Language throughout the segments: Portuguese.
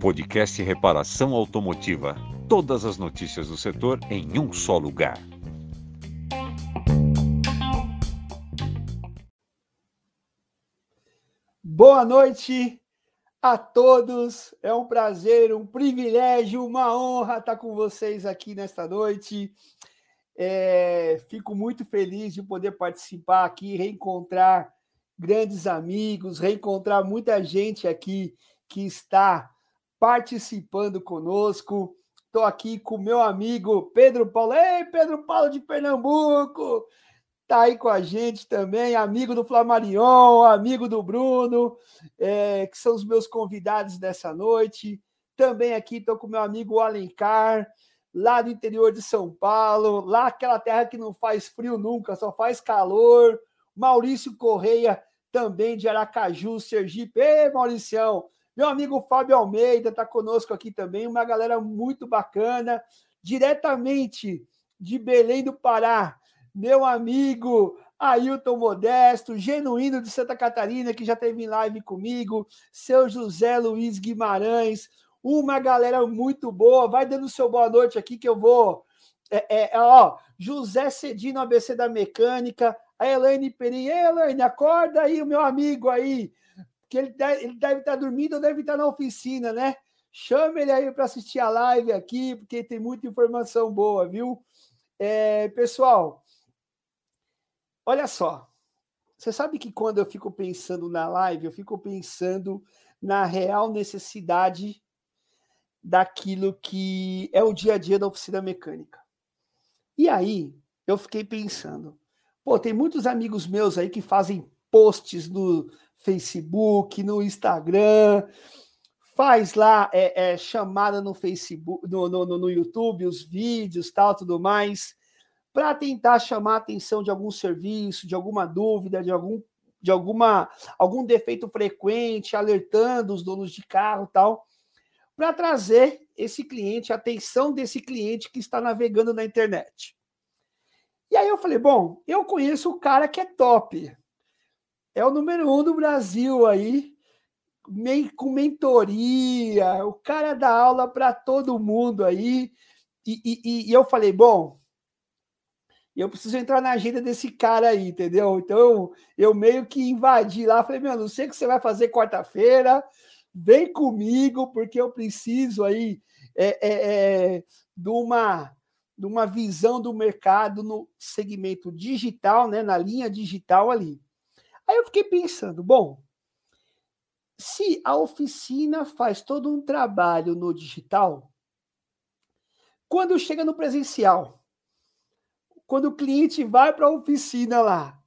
Podcast Reparação Automotiva. Todas as notícias do setor em um só lugar. Boa noite a todos. É um prazer, um privilégio, uma honra estar com vocês aqui nesta noite. É, fico muito feliz de poder participar aqui, reencontrar grandes amigos, reencontrar muita gente aqui que está participando conosco. Estou aqui com meu amigo Pedro Paulo. Ei, Pedro Paulo de Pernambuco! Está aí com a gente também, amigo do Flamarion, amigo do Bruno, é, que são os meus convidados dessa noite. Também aqui estou com meu amigo Alencar, lá do interior de São Paulo, lá aquela terra que não faz frio nunca, só faz calor. Maurício Correia, também de Aracaju, Sergipe. Ei, Mauricião! Meu amigo Fábio Almeida está conosco aqui também, uma galera muito bacana, diretamente de Belém do Pará meu amigo Ailton Modesto, genuíno de Santa Catarina, que já teve em live comigo, seu José Luiz Guimarães, uma galera muito boa. Vai dando seu boa noite aqui que eu vou. É, é, ó, José Cedino, ABC da Mecânica, a Elaine Perim. Elaine, acorda aí, o meu amigo aí, que ele deve, ele deve estar dormindo ou deve estar na oficina, né? Chame ele aí para assistir a live aqui, porque tem muita informação boa, viu? É, pessoal, Olha só, você sabe que quando eu fico pensando na live, eu fico pensando na real necessidade daquilo que é o dia a dia da oficina mecânica. E aí, eu fiquei pensando, pô, tem muitos amigos meus aí que fazem posts no Facebook, no Instagram, faz lá é, é, chamada no Facebook, no, no, no YouTube, os vídeos, tal, tudo mais para tentar chamar a atenção de algum serviço, de alguma dúvida, de algum de alguma algum defeito frequente, alertando os donos de carro, tal, para trazer esse cliente, a atenção desse cliente que está navegando na internet. E aí eu falei, bom, eu conheço o cara que é top. É o número um do Brasil aí, com mentoria, o cara dá aula para todo mundo aí. E, e, e eu falei, bom, eu preciso entrar na agenda desse cara aí, entendeu? Então eu meio que invadi lá, falei, meu, não sei o que você vai fazer quarta-feira, vem comigo, porque eu preciso aí é, é, é, de, uma, de uma visão do mercado no segmento digital, né, na linha digital ali. Aí eu fiquei pensando, bom, se a oficina faz todo um trabalho no digital, quando chega no presencial, quando o cliente vai para a oficina lá,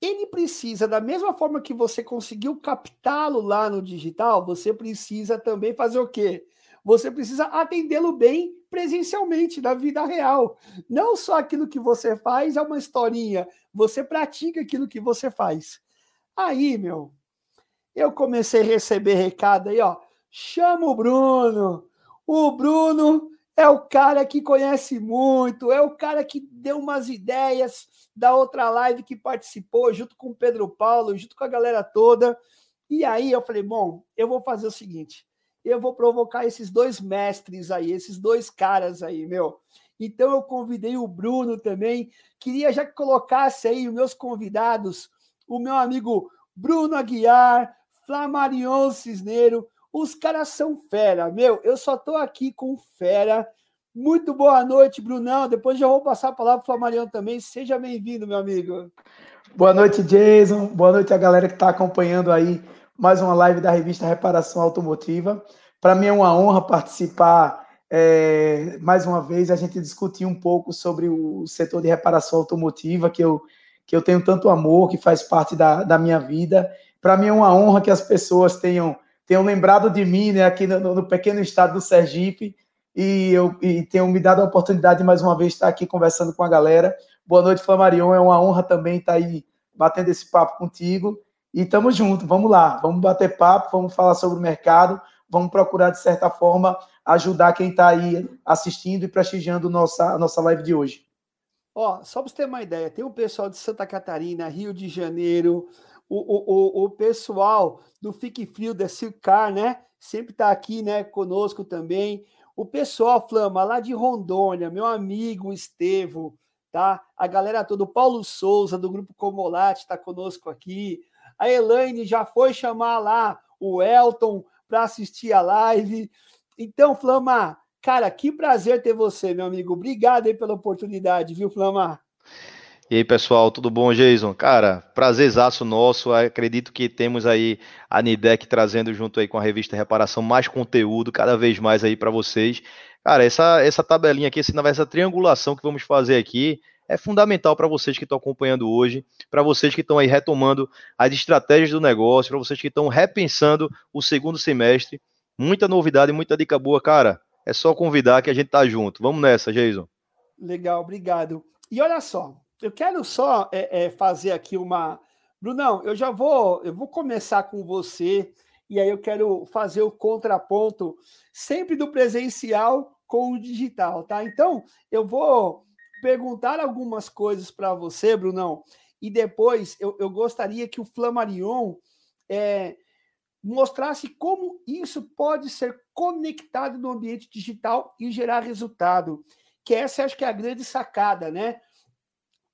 ele precisa, da mesma forma que você conseguiu captá-lo lá no digital, você precisa também fazer o quê? Você precisa atendê-lo bem presencialmente, na vida real. Não só aquilo que você faz é uma historinha, você pratica aquilo que você faz. Aí, meu, eu comecei a receber recado aí, ó. Chama o Bruno. O Bruno é o cara que conhece muito, é o cara que deu umas ideias da outra live que participou, junto com o Pedro Paulo, junto com a galera toda. E aí eu falei: bom, eu vou fazer o seguinte: eu vou provocar esses dois mestres aí, esses dois caras aí, meu. Então eu convidei o Bruno também. Queria já que colocasse aí os meus convidados, o meu amigo Bruno Aguiar, Flamarion Cisneiro, os caras são fera, meu. Eu só tô aqui com fera. Muito boa noite, Brunão. Depois já vou passar a palavra para o Flamarião também. Seja bem-vindo, meu amigo. Boa noite, Jason. Boa noite a galera que está acompanhando aí mais uma live da revista Reparação Automotiva. Para mim é uma honra participar é, mais uma vez, a gente discutir um pouco sobre o setor de reparação automotiva, que eu, que eu tenho tanto amor, que faz parte da, da minha vida. Para mim é uma honra que as pessoas tenham tenham lembrado de mim, né, aqui no, no pequeno estado do Sergipe, e, eu, e tenham me dado a oportunidade de mais uma vez estar aqui conversando com a galera. Boa noite, Flamarion, é uma honra também estar aí batendo esse papo contigo. E estamos juntos, vamos lá, vamos bater papo, vamos falar sobre o mercado, vamos procurar, de certa forma, ajudar quem está aí assistindo e prestigiando nossa, a nossa live de hoje. Ó, só para você ter uma ideia, tem o pessoal de Santa Catarina, Rio de Janeiro, o, o, o, o pessoal do Fique Frio da Circar, né? Sempre está aqui, né, conosco também. O pessoal, Flama, lá de Rondônia, meu amigo Estevo, tá? A galera toda, o Paulo Souza, do Grupo Comolate, está conosco aqui. A Elaine já foi chamar lá o Elton para assistir a live. Então, Flama, cara, que prazer ter você, meu amigo. Obrigado aí pela oportunidade, viu, Flama? E aí, pessoal, tudo bom, Jason? Cara, prazerzaço nosso. Acredito que temos aí a Nidec trazendo junto aí com a revista Reparação mais conteúdo cada vez mais aí para vocês. Cara, essa, essa tabelinha aqui, essa triangulação que vamos fazer aqui, é fundamental para vocês que estão acompanhando hoje, para vocês que estão aí retomando as estratégias do negócio, para vocês que estão repensando o segundo semestre. Muita novidade, muita dica boa, cara. É só convidar que a gente tá junto. Vamos nessa, Jason. Legal, obrigado. E olha só, eu quero só é, é, fazer aqui uma. Brunão, eu já vou, eu vou começar com você, e aí eu quero fazer o contraponto sempre do presencial com o digital, tá? Então, eu vou perguntar algumas coisas para você, Brunão, e depois eu, eu gostaria que o Flamarion é, mostrasse como isso pode ser conectado no ambiente digital e gerar resultado. Que essa acho que é a grande sacada, né?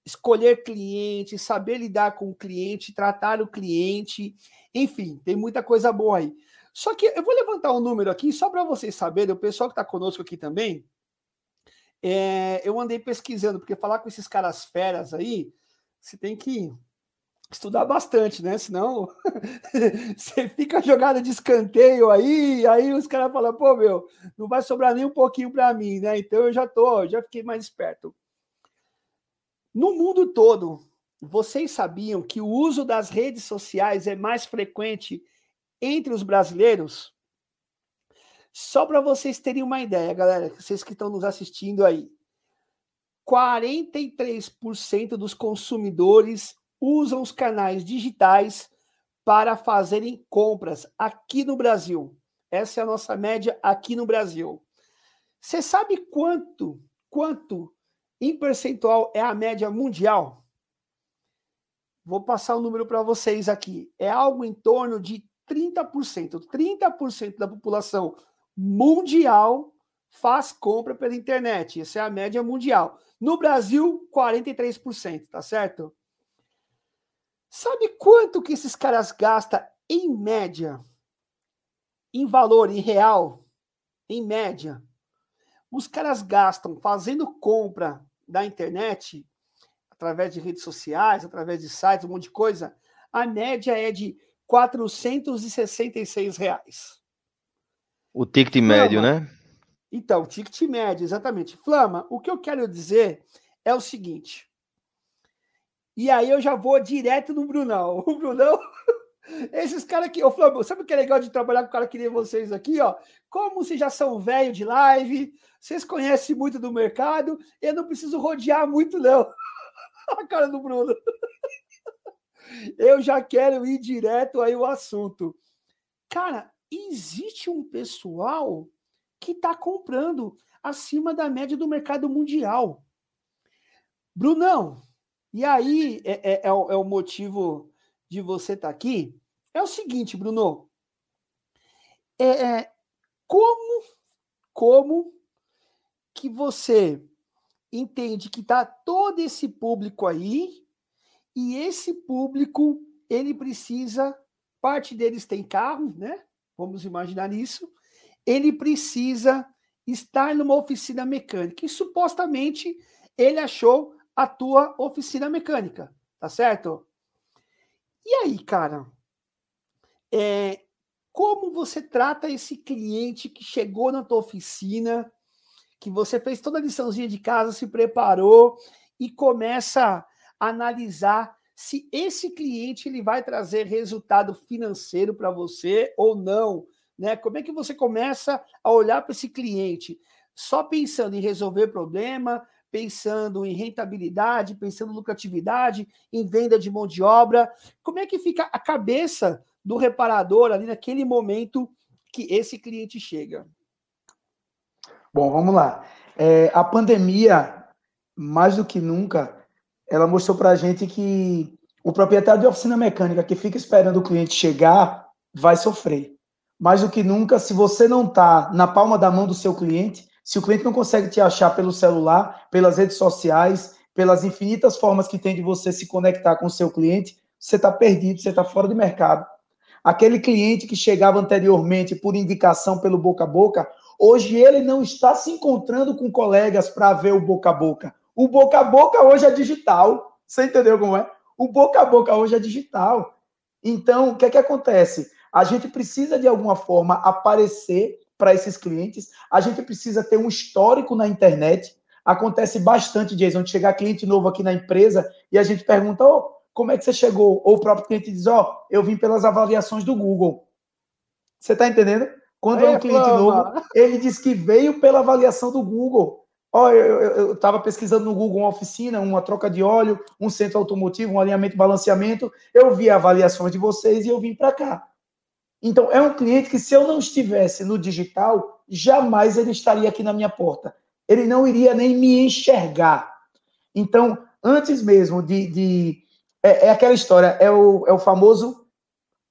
Escolher cliente, saber lidar com o cliente, tratar o cliente, enfim, tem muita coisa boa aí. Só que eu vou levantar um número aqui só para vocês saberem, o pessoal que está conosco aqui também, é, eu andei pesquisando, porque falar com esses caras feras aí, você tem que estudar bastante, né? Senão você fica jogada de escanteio aí, aí os caras falam, pô, meu, não vai sobrar nem um pouquinho para mim, né? Então eu já tô, já fiquei mais esperto. No mundo todo, vocês sabiam que o uso das redes sociais é mais frequente entre os brasileiros? Só para vocês terem uma ideia, galera, vocês que estão nos assistindo aí. 43% dos consumidores usam os canais digitais para fazerem compras aqui no Brasil. Essa é a nossa média aqui no Brasil. Você sabe quanto, quanto em percentual é a média mundial? Vou passar o um número para vocês aqui. É algo em torno de 30%. 30% da população mundial faz compra pela internet. Essa é a média mundial. No Brasil, 43%, tá certo? Sabe quanto que esses caras gastam em média? Em valor, em real? Em média. Os caras gastam fazendo compra da internet, através de redes sociais, através de sites, um monte de coisa. A média é de 466 reais. O ticket Flama, médio, né? Então, ticket médio, exatamente. Flama, o que eu quero dizer é o seguinte. E aí eu já vou direto no Brunão. O Brunão, esses caras aqui, ô Flama, sabe o que é legal de trabalhar com um cara que nem vocês aqui, ó? Como vocês já são velho de live, vocês conhecem muito do mercado, eu não preciso rodear muito, não. A cara do Bruno. Eu já quero ir direto aí o assunto. Cara, existe um pessoal que está comprando acima da média do mercado mundial. Brunão, e aí é, é, é, o, é o, motivo de você estar tá aqui. É o seguinte, Bruno. É, é, como, como que você entende que está todo esse público aí e esse público ele precisa parte deles tem carro, né? Vamos imaginar isso, ele precisa estar numa oficina mecânica. E supostamente ele achou a tua oficina mecânica, tá certo? E aí, cara, é, como você trata esse cliente que chegou na tua oficina, que você fez toda a liçãozinha de casa, se preparou e começa a analisar se esse cliente ele vai trazer resultado financeiro para você ou não, né? Como é que você começa a olhar para esse cliente só pensando em resolver problema, pensando em rentabilidade, pensando em lucratividade, em venda de mão de obra? Como é que fica a cabeça do reparador ali naquele momento que esse cliente chega? Bom, vamos lá. É, a pandemia mais do que nunca, ela mostrou para a gente que o proprietário de oficina mecânica que fica esperando o cliente chegar vai sofrer. Mais do que nunca, se você não está na palma da mão do seu cliente, se o cliente não consegue te achar pelo celular, pelas redes sociais, pelas infinitas formas que tem de você se conectar com o seu cliente, você está perdido, você está fora de mercado. Aquele cliente que chegava anteriormente por indicação pelo boca a boca, hoje ele não está se encontrando com colegas para ver o boca a boca. O boca a boca hoje é digital. Você entendeu como é? O boca a boca hoje é digital. Então, o que é que acontece? A gente precisa, de alguma forma, aparecer para esses clientes. A gente precisa ter um histórico na internet. Acontece bastante, Jason, de chegar cliente novo aqui na empresa e a gente pergunta: oh, como é que você chegou? Ou o próprio cliente diz: Ó, oh, eu vim pelas avaliações do Google. Você está entendendo? Quando é, é um cliente flama. novo, ele diz que veio pela avaliação do Google. Oh, eu estava pesquisando no Google uma oficina, uma troca de óleo, um centro automotivo, um alinhamento e balanceamento. Eu vi avaliações de vocês e eu vim para cá. Então, é um cliente que, se eu não estivesse no digital, jamais ele estaria aqui na minha porta. Ele não iria nem me enxergar. Então, antes mesmo de. de é, é, aquela história, é o, é o famoso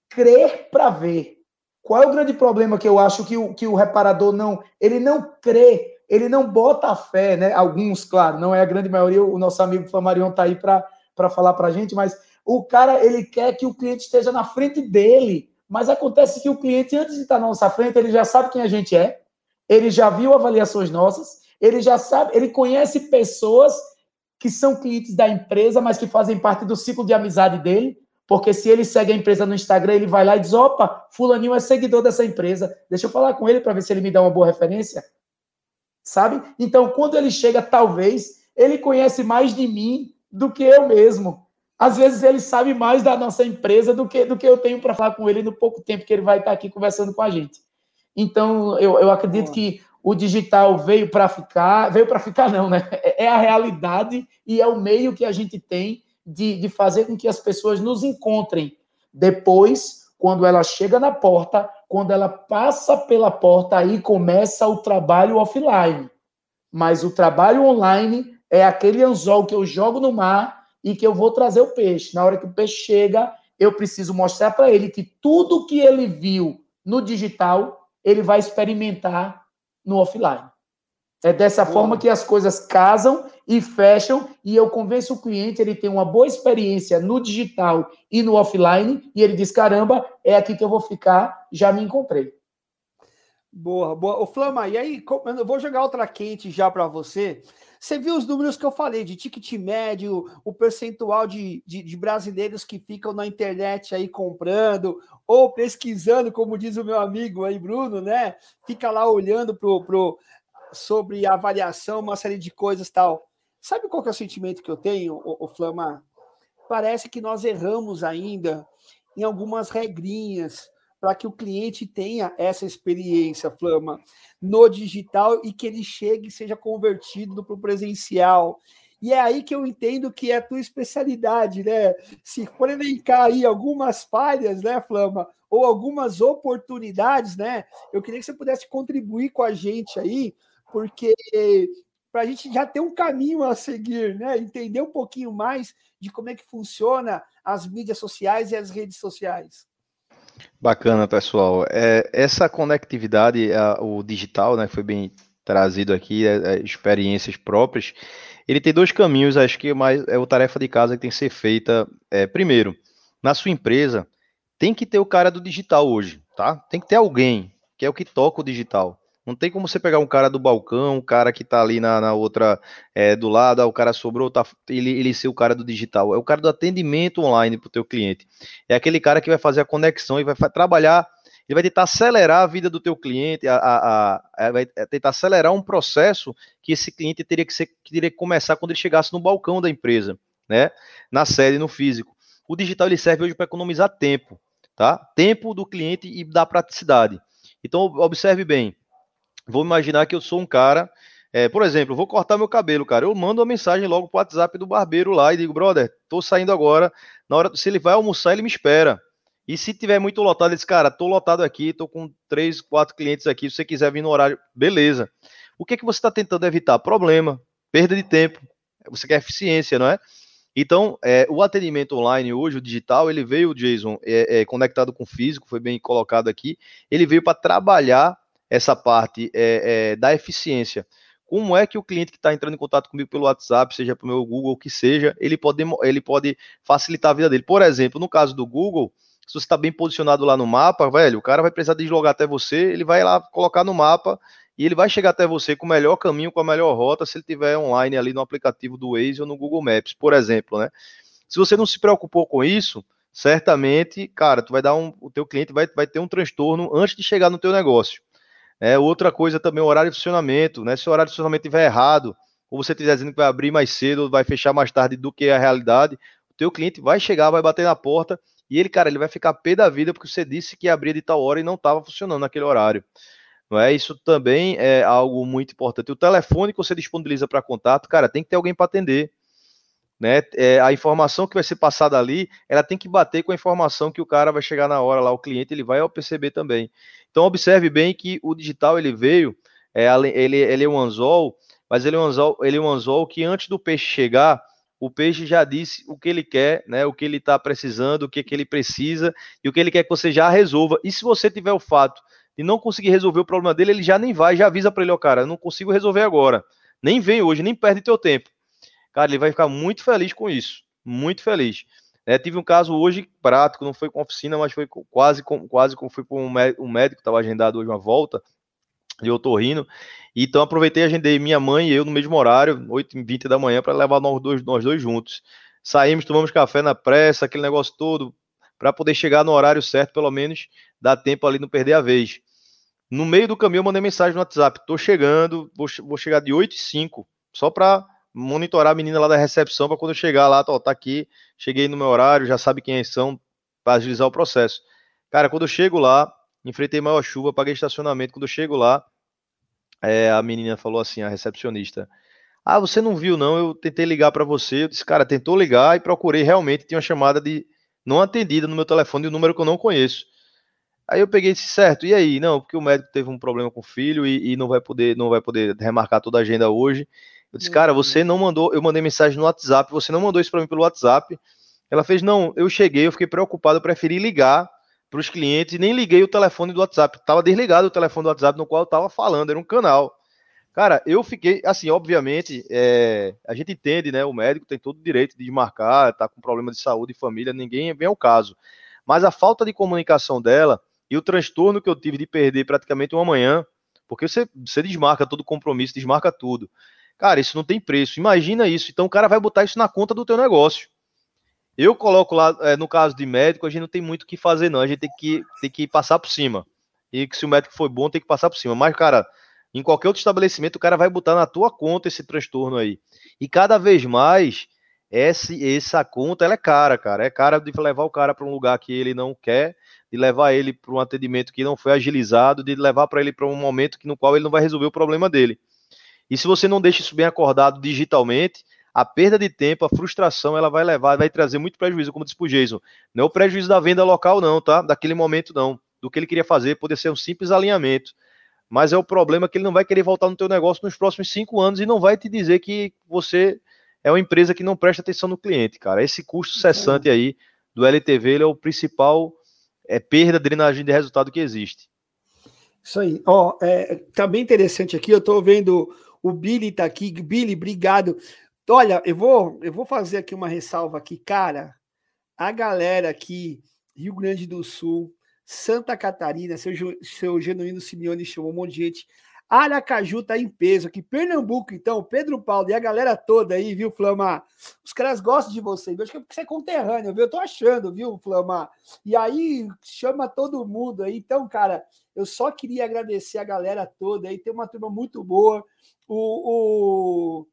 crer para ver. Qual é o grande problema que eu acho que o, que o reparador não. Ele não crê ele não bota a fé, né? Alguns, claro, não é a grande maioria, o nosso amigo Flamarion está aí para falar para a gente, mas o cara, ele quer que o cliente esteja na frente dele. Mas acontece que o cliente, antes de estar na nossa frente, ele já sabe quem a gente é, ele já viu avaliações nossas, ele já sabe, ele conhece pessoas que são clientes da empresa, mas que fazem parte do ciclo de amizade dele, porque se ele segue a empresa no Instagram, ele vai lá e diz: opa, fulaninho é seguidor dessa empresa, deixa eu falar com ele para ver se ele me dá uma boa referência sabe? Então, quando ele chega, talvez ele conhece mais de mim do que eu mesmo. Às vezes ele sabe mais da nossa empresa do que, do que eu tenho para falar com ele no pouco tempo que ele vai estar aqui conversando com a gente. Então, eu, eu acredito que o digital veio para ficar, veio para ficar não, né? É, é a realidade e é o meio que a gente tem de, de fazer com que as pessoas nos encontrem. Depois, quando ela chega na porta, quando ela passa pela porta, aí começa o trabalho offline. Mas o trabalho online é aquele anzol que eu jogo no mar e que eu vou trazer o peixe. Na hora que o peixe chega, eu preciso mostrar para ele que tudo que ele viu no digital, ele vai experimentar no offline. É dessa boa. forma que as coisas casam e fecham e eu convenço o cliente, ele tem uma boa experiência no digital e no offline e ele diz, caramba, é aqui que eu vou ficar, já me encontrei. Boa, boa. Ô, Flama, e aí, eu vou jogar outra quente já para você. Você viu os números que eu falei de ticket médio, o percentual de, de, de, brasileiros que ficam na internet aí comprando ou pesquisando, como diz o meu amigo aí, Bruno, né? Fica lá olhando pro, pro, sobre avaliação, uma série de coisas tal. Sabe qual que é o sentimento que eu tenho, o, o Flama? Parece que nós erramos ainda em algumas regrinhas para que o cliente tenha essa experiência, Flama, no digital e que ele chegue e seja convertido para o presencial. E é aí que eu entendo que é a tua especialidade, né? Se for elencar aí algumas falhas, né, Flama, ou algumas oportunidades, né? Eu queria que você pudesse contribuir com a gente aí porque para a gente já ter um caminho a seguir, né? Entender um pouquinho mais de como é que funciona as mídias sociais e as redes sociais. Bacana, pessoal. É, essa conectividade, a, o digital, né, foi bem trazido aqui, é, é, experiências próprias. Ele tem dois caminhos, acho que mais é o tarefa de casa que tem que ser feita. É, primeiro, na sua empresa, tem que ter o cara do digital hoje, tá? Tem que ter alguém que é o que toca o digital. Não tem como você pegar um cara do balcão, um cara que tá ali na, na outra é, do lado, ah, o cara sobrou, tá, ele, ele ser o cara do digital. É o cara do atendimento online para o teu cliente. É aquele cara que vai fazer a conexão e vai trabalhar, ele vai tentar acelerar a vida do teu cliente, a, a, a, vai tentar acelerar um processo que esse cliente teria que, ser, que teria que começar quando ele chegasse no balcão da empresa, né? Na sede, no físico. O digital ele serve hoje para economizar tempo, tá? Tempo do cliente e da praticidade. Então, observe bem, Vou imaginar que eu sou um cara, é, por exemplo, vou cortar meu cabelo, cara. Eu mando uma mensagem logo pro WhatsApp do barbeiro lá e digo, brother, tô saindo agora. Na hora, se ele vai almoçar, ele me espera. E se tiver muito lotado, diz, cara, tô lotado aqui, tô com três, quatro clientes aqui. Se você quiser vir no horário, beleza. O que é que você está tentando evitar? Problema, perda de tempo, você quer eficiência, não é? Então, é, o atendimento online hoje, o digital, ele veio, Jason, é, é, conectado com o físico, foi bem colocado aqui, ele veio para trabalhar essa parte é, é, da eficiência. Como é que o cliente que está entrando em contato comigo pelo WhatsApp, seja pelo meu Google, que seja, ele pode, ele pode facilitar a vida dele. Por exemplo, no caso do Google, se você está bem posicionado lá no mapa, velho, o cara vai precisar deslogar até você, ele vai lá colocar no mapa e ele vai chegar até você com o melhor caminho, com a melhor rota, se ele tiver online ali no aplicativo do Waze ou no Google Maps, por exemplo, né? Se você não se preocupou com isso, certamente, cara, tu vai dar um, o teu cliente vai, vai ter um transtorno antes de chegar no teu negócio. É, outra coisa também, o horário de funcionamento, né? Se o horário de funcionamento estiver errado, ou você estiver dizendo que vai abrir mais cedo, ou vai fechar mais tarde do que a realidade, o teu cliente vai chegar, vai bater na porta, e ele, cara, ele vai ficar pé da vida porque você disse que abria de tal hora e não estava funcionando naquele horário. Não é? Isso também é algo muito importante. O telefone que você disponibiliza para contato, cara, tem que ter alguém para atender. Né? É, a informação que vai ser passada ali, ela tem que bater com a informação que o cara vai chegar na hora lá, o cliente, ele vai perceber também. Então observe bem que o digital ele veio, é, ele, ele é um anzol, mas ele é um anzol, ele é um anzol que antes do peixe chegar, o peixe já disse o que ele quer, né? O que ele está precisando, o que, que ele precisa e o que ele quer que você já resolva. E se você tiver o fato de não conseguir resolver o problema dele, ele já nem vai, já avisa para ele, ó, oh, cara, não consigo resolver agora. Nem vem hoje, nem perde teu tempo. Cara, ele vai ficar muito feliz com isso, muito feliz. É, tive um caso hoje prático, não foi com oficina, mas foi quase com, quase com fui com um médico, estava agendado hoje uma volta de otorrino. Então aproveitei, agendei minha mãe e eu no mesmo horário, 8h20 da manhã, para levar nós dois, nós dois juntos. Saímos, tomamos café na pressa, aquele negócio todo, para poder chegar no horário certo, pelo menos dar tempo ali não perder a vez. No meio do caminho eu mandei mensagem no WhatsApp, tô chegando, vou, vou chegar de 8 e 5, só para monitorar a menina lá da recepção para quando eu chegar lá, tá, ó, tá aqui, cheguei no meu horário, já sabe quem são, para agilizar o processo. Cara, quando eu chego lá, enfrentei maior chuva, paguei estacionamento, quando eu chego lá, é, a menina falou assim, a recepcionista, ah, você não viu não, eu tentei ligar para você, eu disse, cara, tentou ligar e procurei, realmente tinha uma chamada de não atendida no meu telefone de um número que eu não conheço. Aí eu peguei disse, certo, e aí? Não, porque o médico teve um problema com o filho e, e não vai poder não vai poder remarcar toda a agenda hoje. Eu disse, cara, você não mandou, eu mandei mensagem no WhatsApp, você não mandou isso para mim pelo WhatsApp. Ela fez, não, eu cheguei, eu fiquei preocupado, eu preferi ligar para os clientes e nem liguei o telefone do WhatsApp. Tava desligado o telefone do WhatsApp no qual eu tava falando, era um canal. Cara, eu fiquei, assim, obviamente, é, a gente entende, né? O médico tem todo o direito de desmarcar, tá com problema de saúde e família, ninguém vem ao caso. Mas a falta de comunicação dela e o transtorno que eu tive de perder praticamente uma manhã, porque você, você desmarca todo o compromisso, desmarca tudo. Cara, isso não tem preço. Imagina isso. Então o cara vai botar isso na conta do teu negócio. Eu coloco lá, é, no caso de médico, a gente não tem muito o que fazer, não. A gente tem que, tem que passar por cima. E que se o médico for bom, tem que passar por cima. Mas, cara, em qualquer outro estabelecimento, o cara vai botar na tua conta esse transtorno aí. E cada vez mais, essa conta ela é cara, cara. É cara de levar o cara para um lugar que ele não quer, de levar ele para um atendimento que não foi agilizado, de levar para ele para um momento que, no qual ele não vai resolver o problema dele. E se você não deixa isso bem acordado digitalmente, a perda de tempo, a frustração, ela vai levar, vai trazer muito prejuízo, como disse o Jason. Não é o prejuízo da venda local, não, tá? Daquele momento, não. Do que ele queria fazer, poder ser um simples alinhamento. Mas é o problema que ele não vai querer voltar no teu negócio nos próximos cinco anos e não vai te dizer que você é uma empresa que não presta atenção no cliente, cara. Esse custo cessante aí do LTV ele é o principal é, perda, drenagem de resultado que existe. Isso aí. Ó, é, tá bem interessante aqui. Eu tô vendo o Billy está aqui. Billy, obrigado. Olha, eu vou, eu vou fazer aqui uma ressalva aqui, cara. A galera aqui, Rio Grande do Sul, Santa Catarina, seu, seu Genuíno Simeone chamou um monte de gente. Aracaju tá em peso aqui. Pernambuco, então, Pedro Paulo e a galera toda aí, viu, Flama? Os caras gostam de você, viu? Acho que é porque você é conterrâneo, viu? Eu tô achando, viu, Flama? E aí, chama todo mundo aí. Então, cara, eu só queria agradecer a galera toda aí. Tem uma turma muito boa. O, o,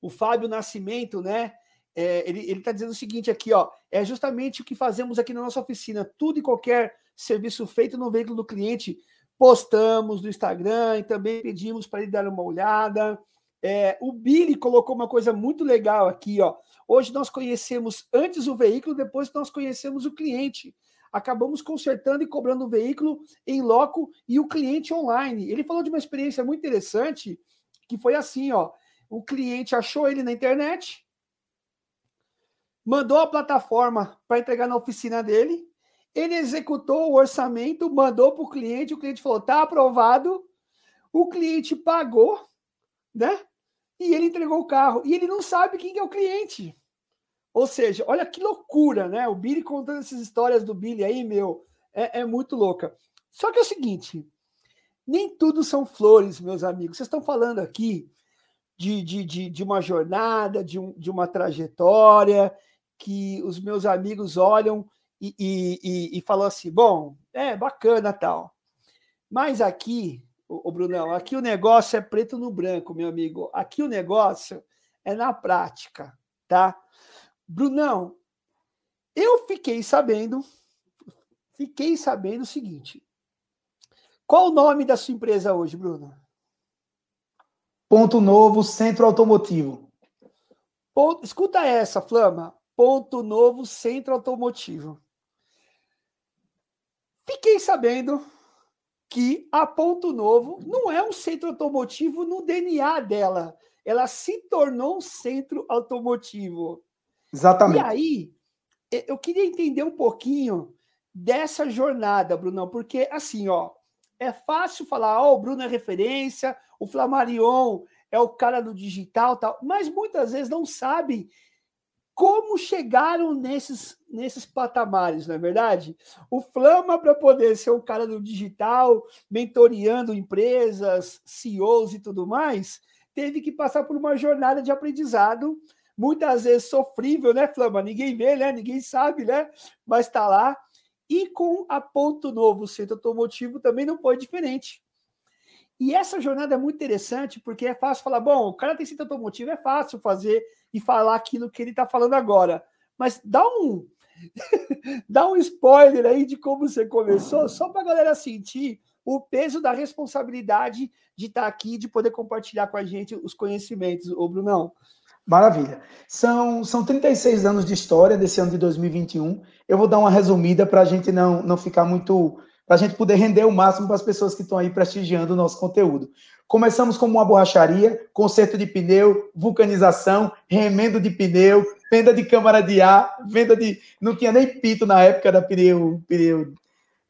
o Fábio Nascimento, né? É, ele está dizendo o seguinte aqui, ó. É justamente o que fazemos aqui na nossa oficina. Tudo e qualquer serviço feito no veículo do cliente postamos no Instagram e também pedimos para ele dar uma olhada. É, o Billy colocou uma coisa muito legal aqui, ó. Hoje nós conhecemos antes o veículo, depois nós conhecemos o cliente. Acabamos consertando e cobrando o veículo em loco e o cliente online. Ele falou de uma experiência muito interessante que foi assim, ó. O cliente achou ele na internet, mandou a plataforma para entregar na oficina dele, ele executou o orçamento, mandou para o cliente, o cliente falou: tá aprovado. O cliente pagou, né? E ele entregou o carro. E ele não sabe quem é o cliente. Ou seja, olha que loucura, né? O Billy contando essas histórias do Billy aí, meu, é, é muito louca. Só que é o seguinte: nem tudo são flores, meus amigos. Vocês estão falando aqui de, de, de, de uma jornada, de, um, de uma trajetória, que os meus amigos olham e, e, e, e falam assim: bom, é bacana tal. Mas aqui, o, Brunão, aqui o negócio é preto no branco, meu amigo. Aqui o negócio é na prática, tá? Brunão, eu fiquei sabendo, fiquei sabendo o seguinte. Qual o nome da sua empresa hoje, Bruno? Ponto Novo Centro Automotivo. Ponto, escuta essa, Flama. Ponto Novo Centro Automotivo. Fiquei sabendo que a Ponto Novo não é um centro automotivo no DNA dela. Ela se tornou um centro automotivo. Exatamente. E aí, eu queria entender um pouquinho dessa jornada, Brunão, porque assim, ó, é fácil falar, ó, oh, o Bruno é referência, o Flamarion é o cara do digital, tal, mas muitas vezes não sabe como chegaram nesses, nesses patamares, não é verdade? O Flama, para poder ser o cara do digital, mentoreando empresas, CEOs e tudo mais, teve que passar por uma jornada de aprendizado, muitas vezes sofrível, né, Flama? Ninguém vê, né? Ninguém sabe, né? Mas está lá. E com a Ponto Novo Centro Automotivo também não foi diferente. E essa jornada é muito interessante porque é fácil falar, bom, o cara tem centro automotivo, é fácil fazer e falar aquilo que ele está falando agora. Mas dá um dá um spoiler aí de como você começou, só para a galera sentir o peso da responsabilidade de estar tá aqui, de poder compartilhar com a gente os conhecimentos, ô Brunão. Maravilha. São, são 36 anos de história desse ano de 2021. Eu vou dar uma resumida para a gente não, não ficar muito para a gente poder render o máximo para as pessoas que estão aí prestigiando o nosso conteúdo. Começamos como uma borracharia, conserto de pneu, vulcanização, remendo de pneu, venda de câmara de ar, venda de. Não tinha nem pito na época da pneu, pneu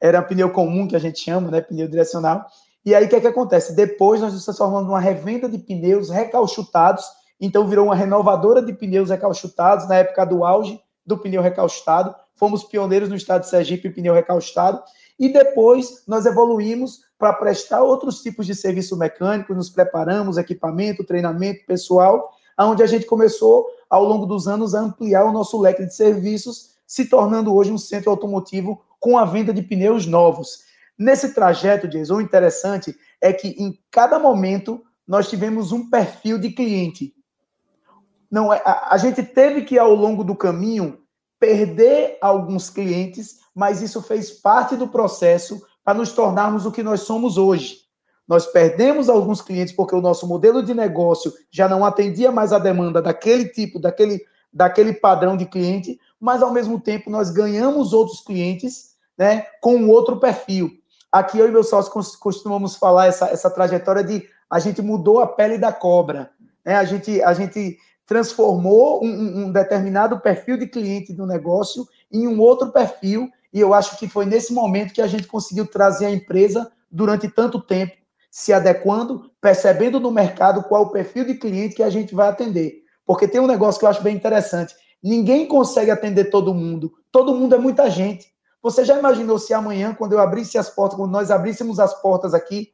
era pneu comum que a gente chama, né? Pneu direcional. E aí o que, é que acontece? Depois nós nos transformamos numa revenda de pneus recalchutados, então virou uma renovadora de pneus recalchutados na época do auge do pneu recalchutado. Fomos pioneiros no estado de Sergipe em pneu recalchutado. E depois nós evoluímos para prestar outros tipos de serviço mecânico, nos preparamos, equipamento, treinamento pessoal, onde a gente começou, ao longo dos anos, a ampliar o nosso leque de serviços, se tornando hoje um centro automotivo com a venda de pneus novos. Nesse trajeto, Jason, o interessante é que em cada momento nós tivemos um perfil de cliente. Não é, a, a gente teve que, ao longo do caminho, perder alguns clientes, mas isso fez parte do processo para nos tornarmos o que nós somos hoje. Nós perdemos alguns clientes porque o nosso modelo de negócio já não atendia mais a demanda daquele tipo, daquele, daquele padrão de cliente, mas ao mesmo tempo nós ganhamos outros clientes né, com um outro perfil. Aqui eu e meu sócio costumamos falar essa, essa trajetória de a gente mudou a pele da cobra. Né? A, gente, a gente transformou um, um determinado perfil de cliente do negócio em um outro perfil, e eu acho que foi nesse momento que a gente conseguiu trazer a empresa durante tanto tempo, se adequando, percebendo no mercado qual o perfil de cliente que a gente vai atender. Porque tem um negócio que eu acho bem interessante. Ninguém consegue atender todo mundo. Todo mundo é muita gente. Você já imaginou se amanhã, quando eu abrisse as portas, quando nós abríssemos as portas aqui,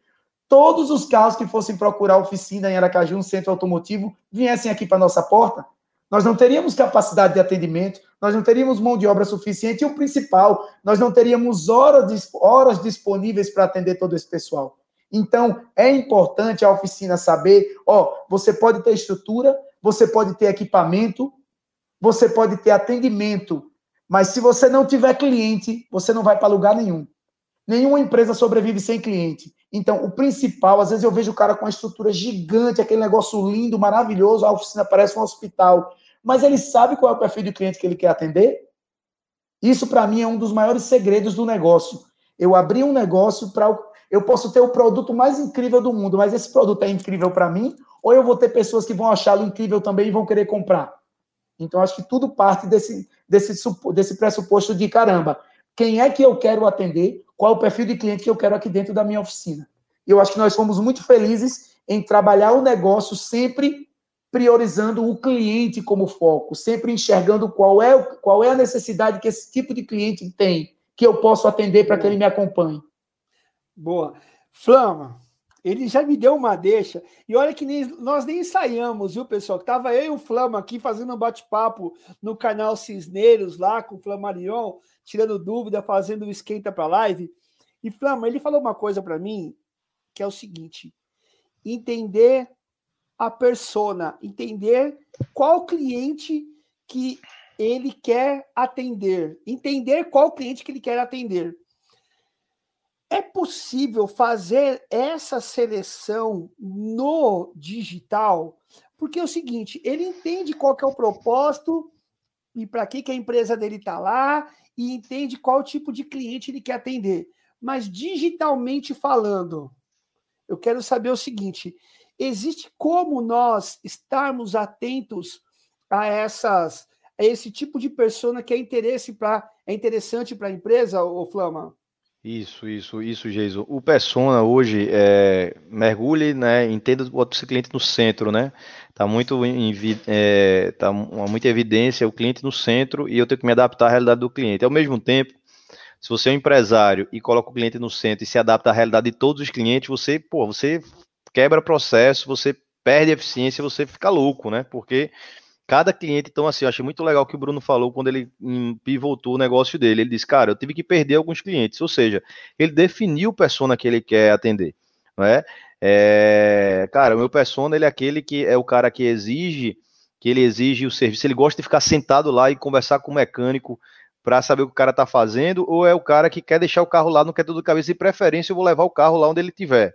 todos os carros que fossem procurar oficina em Aracaju, um centro automotivo, viessem aqui para nossa porta, nós não teríamos capacidade de atendimento, nós não teríamos mão de obra suficiente e o principal, nós não teríamos horas, horas disponíveis para atender todo esse pessoal. Então, é importante a oficina saber, ó, você pode ter estrutura, você pode ter equipamento, você pode ter atendimento, mas se você não tiver cliente, você não vai para lugar nenhum. Nenhuma empresa sobrevive sem cliente. Então, o principal, às vezes eu vejo o cara com uma estrutura gigante, aquele negócio lindo, maravilhoso, a oficina parece um hospital, mas ele sabe qual é o perfil de cliente que ele quer atender? Isso, para mim, é um dos maiores segredos do negócio. Eu abri um negócio para. Eu posso ter o produto mais incrível do mundo, mas esse produto é incrível para mim ou eu vou ter pessoas que vão achá-lo incrível também e vão querer comprar? Então, acho que tudo parte desse, desse, desse pressuposto de caramba. Quem é que eu quero atender? Qual é o perfil de cliente que eu quero aqui dentro da minha oficina? Eu acho que nós fomos muito felizes em trabalhar o negócio sempre priorizando o cliente como foco, sempre enxergando qual é, qual é a necessidade que esse tipo de cliente tem, que eu posso atender para que ele me acompanhe. Boa. Flama, ele já me deu uma deixa. E olha que nem, nós nem ensaiamos, viu, pessoal? Tava eu e o Flama aqui fazendo um bate-papo no canal Cisneiros, lá com o Flamarion, tirando dúvida, fazendo o esquenta para live. E Flama, ele falou uma coisa para mim que é o seguinte: entender a persona, entender qual cliente que ele quer atender, entender qual cliente que ele quer atender. É possível fazer essa seleção no digital? Porque é o seguinte, ele entende qual que é o propósito e para que, que a empresa dele está lá e entende qual tipo de cliente ele quer atender. Mas digitalmente falando, eu quero saber o seguinte: existe como nós estarmos atentos a essas a esse tipo de persona que é interesse para é interessante para a empresa, o Flama? Isso, isso, isso, Jason. O persona hoje é, mergulhe, né, entenda o cliente no centro, né? Tá muito em, é, tá muita evidência o cliente no centro e eu tenho que me adaptar à realidade do cliente. Ao mesmo tempo, se você é um empresário e coloca o cliente no centro e se adapta à realidade de todos os clientes, você, pô, você quebra processo, você perde eficiência, você fica louco, né? Porque cada cliente, então assim, eu achei muito legal o que o Bruno falou quando ele pivotou o negócio dele. Ele disse, cara, eu tive que perder alguns clientes, ou seja, ele definiu o persona que ele quer atender, não é? cara, o meu persona, ele é aquele que é o cara que exige, que ele exige o serviço, ele gosta de ficar sentado lá e conversar com o mecânico para saber o que o cara tá fazendo, ou é o cara que quer deixar o carro lá, não quer tudo cabeça, e preferência eu vou levar o carro lá onde ele tiver.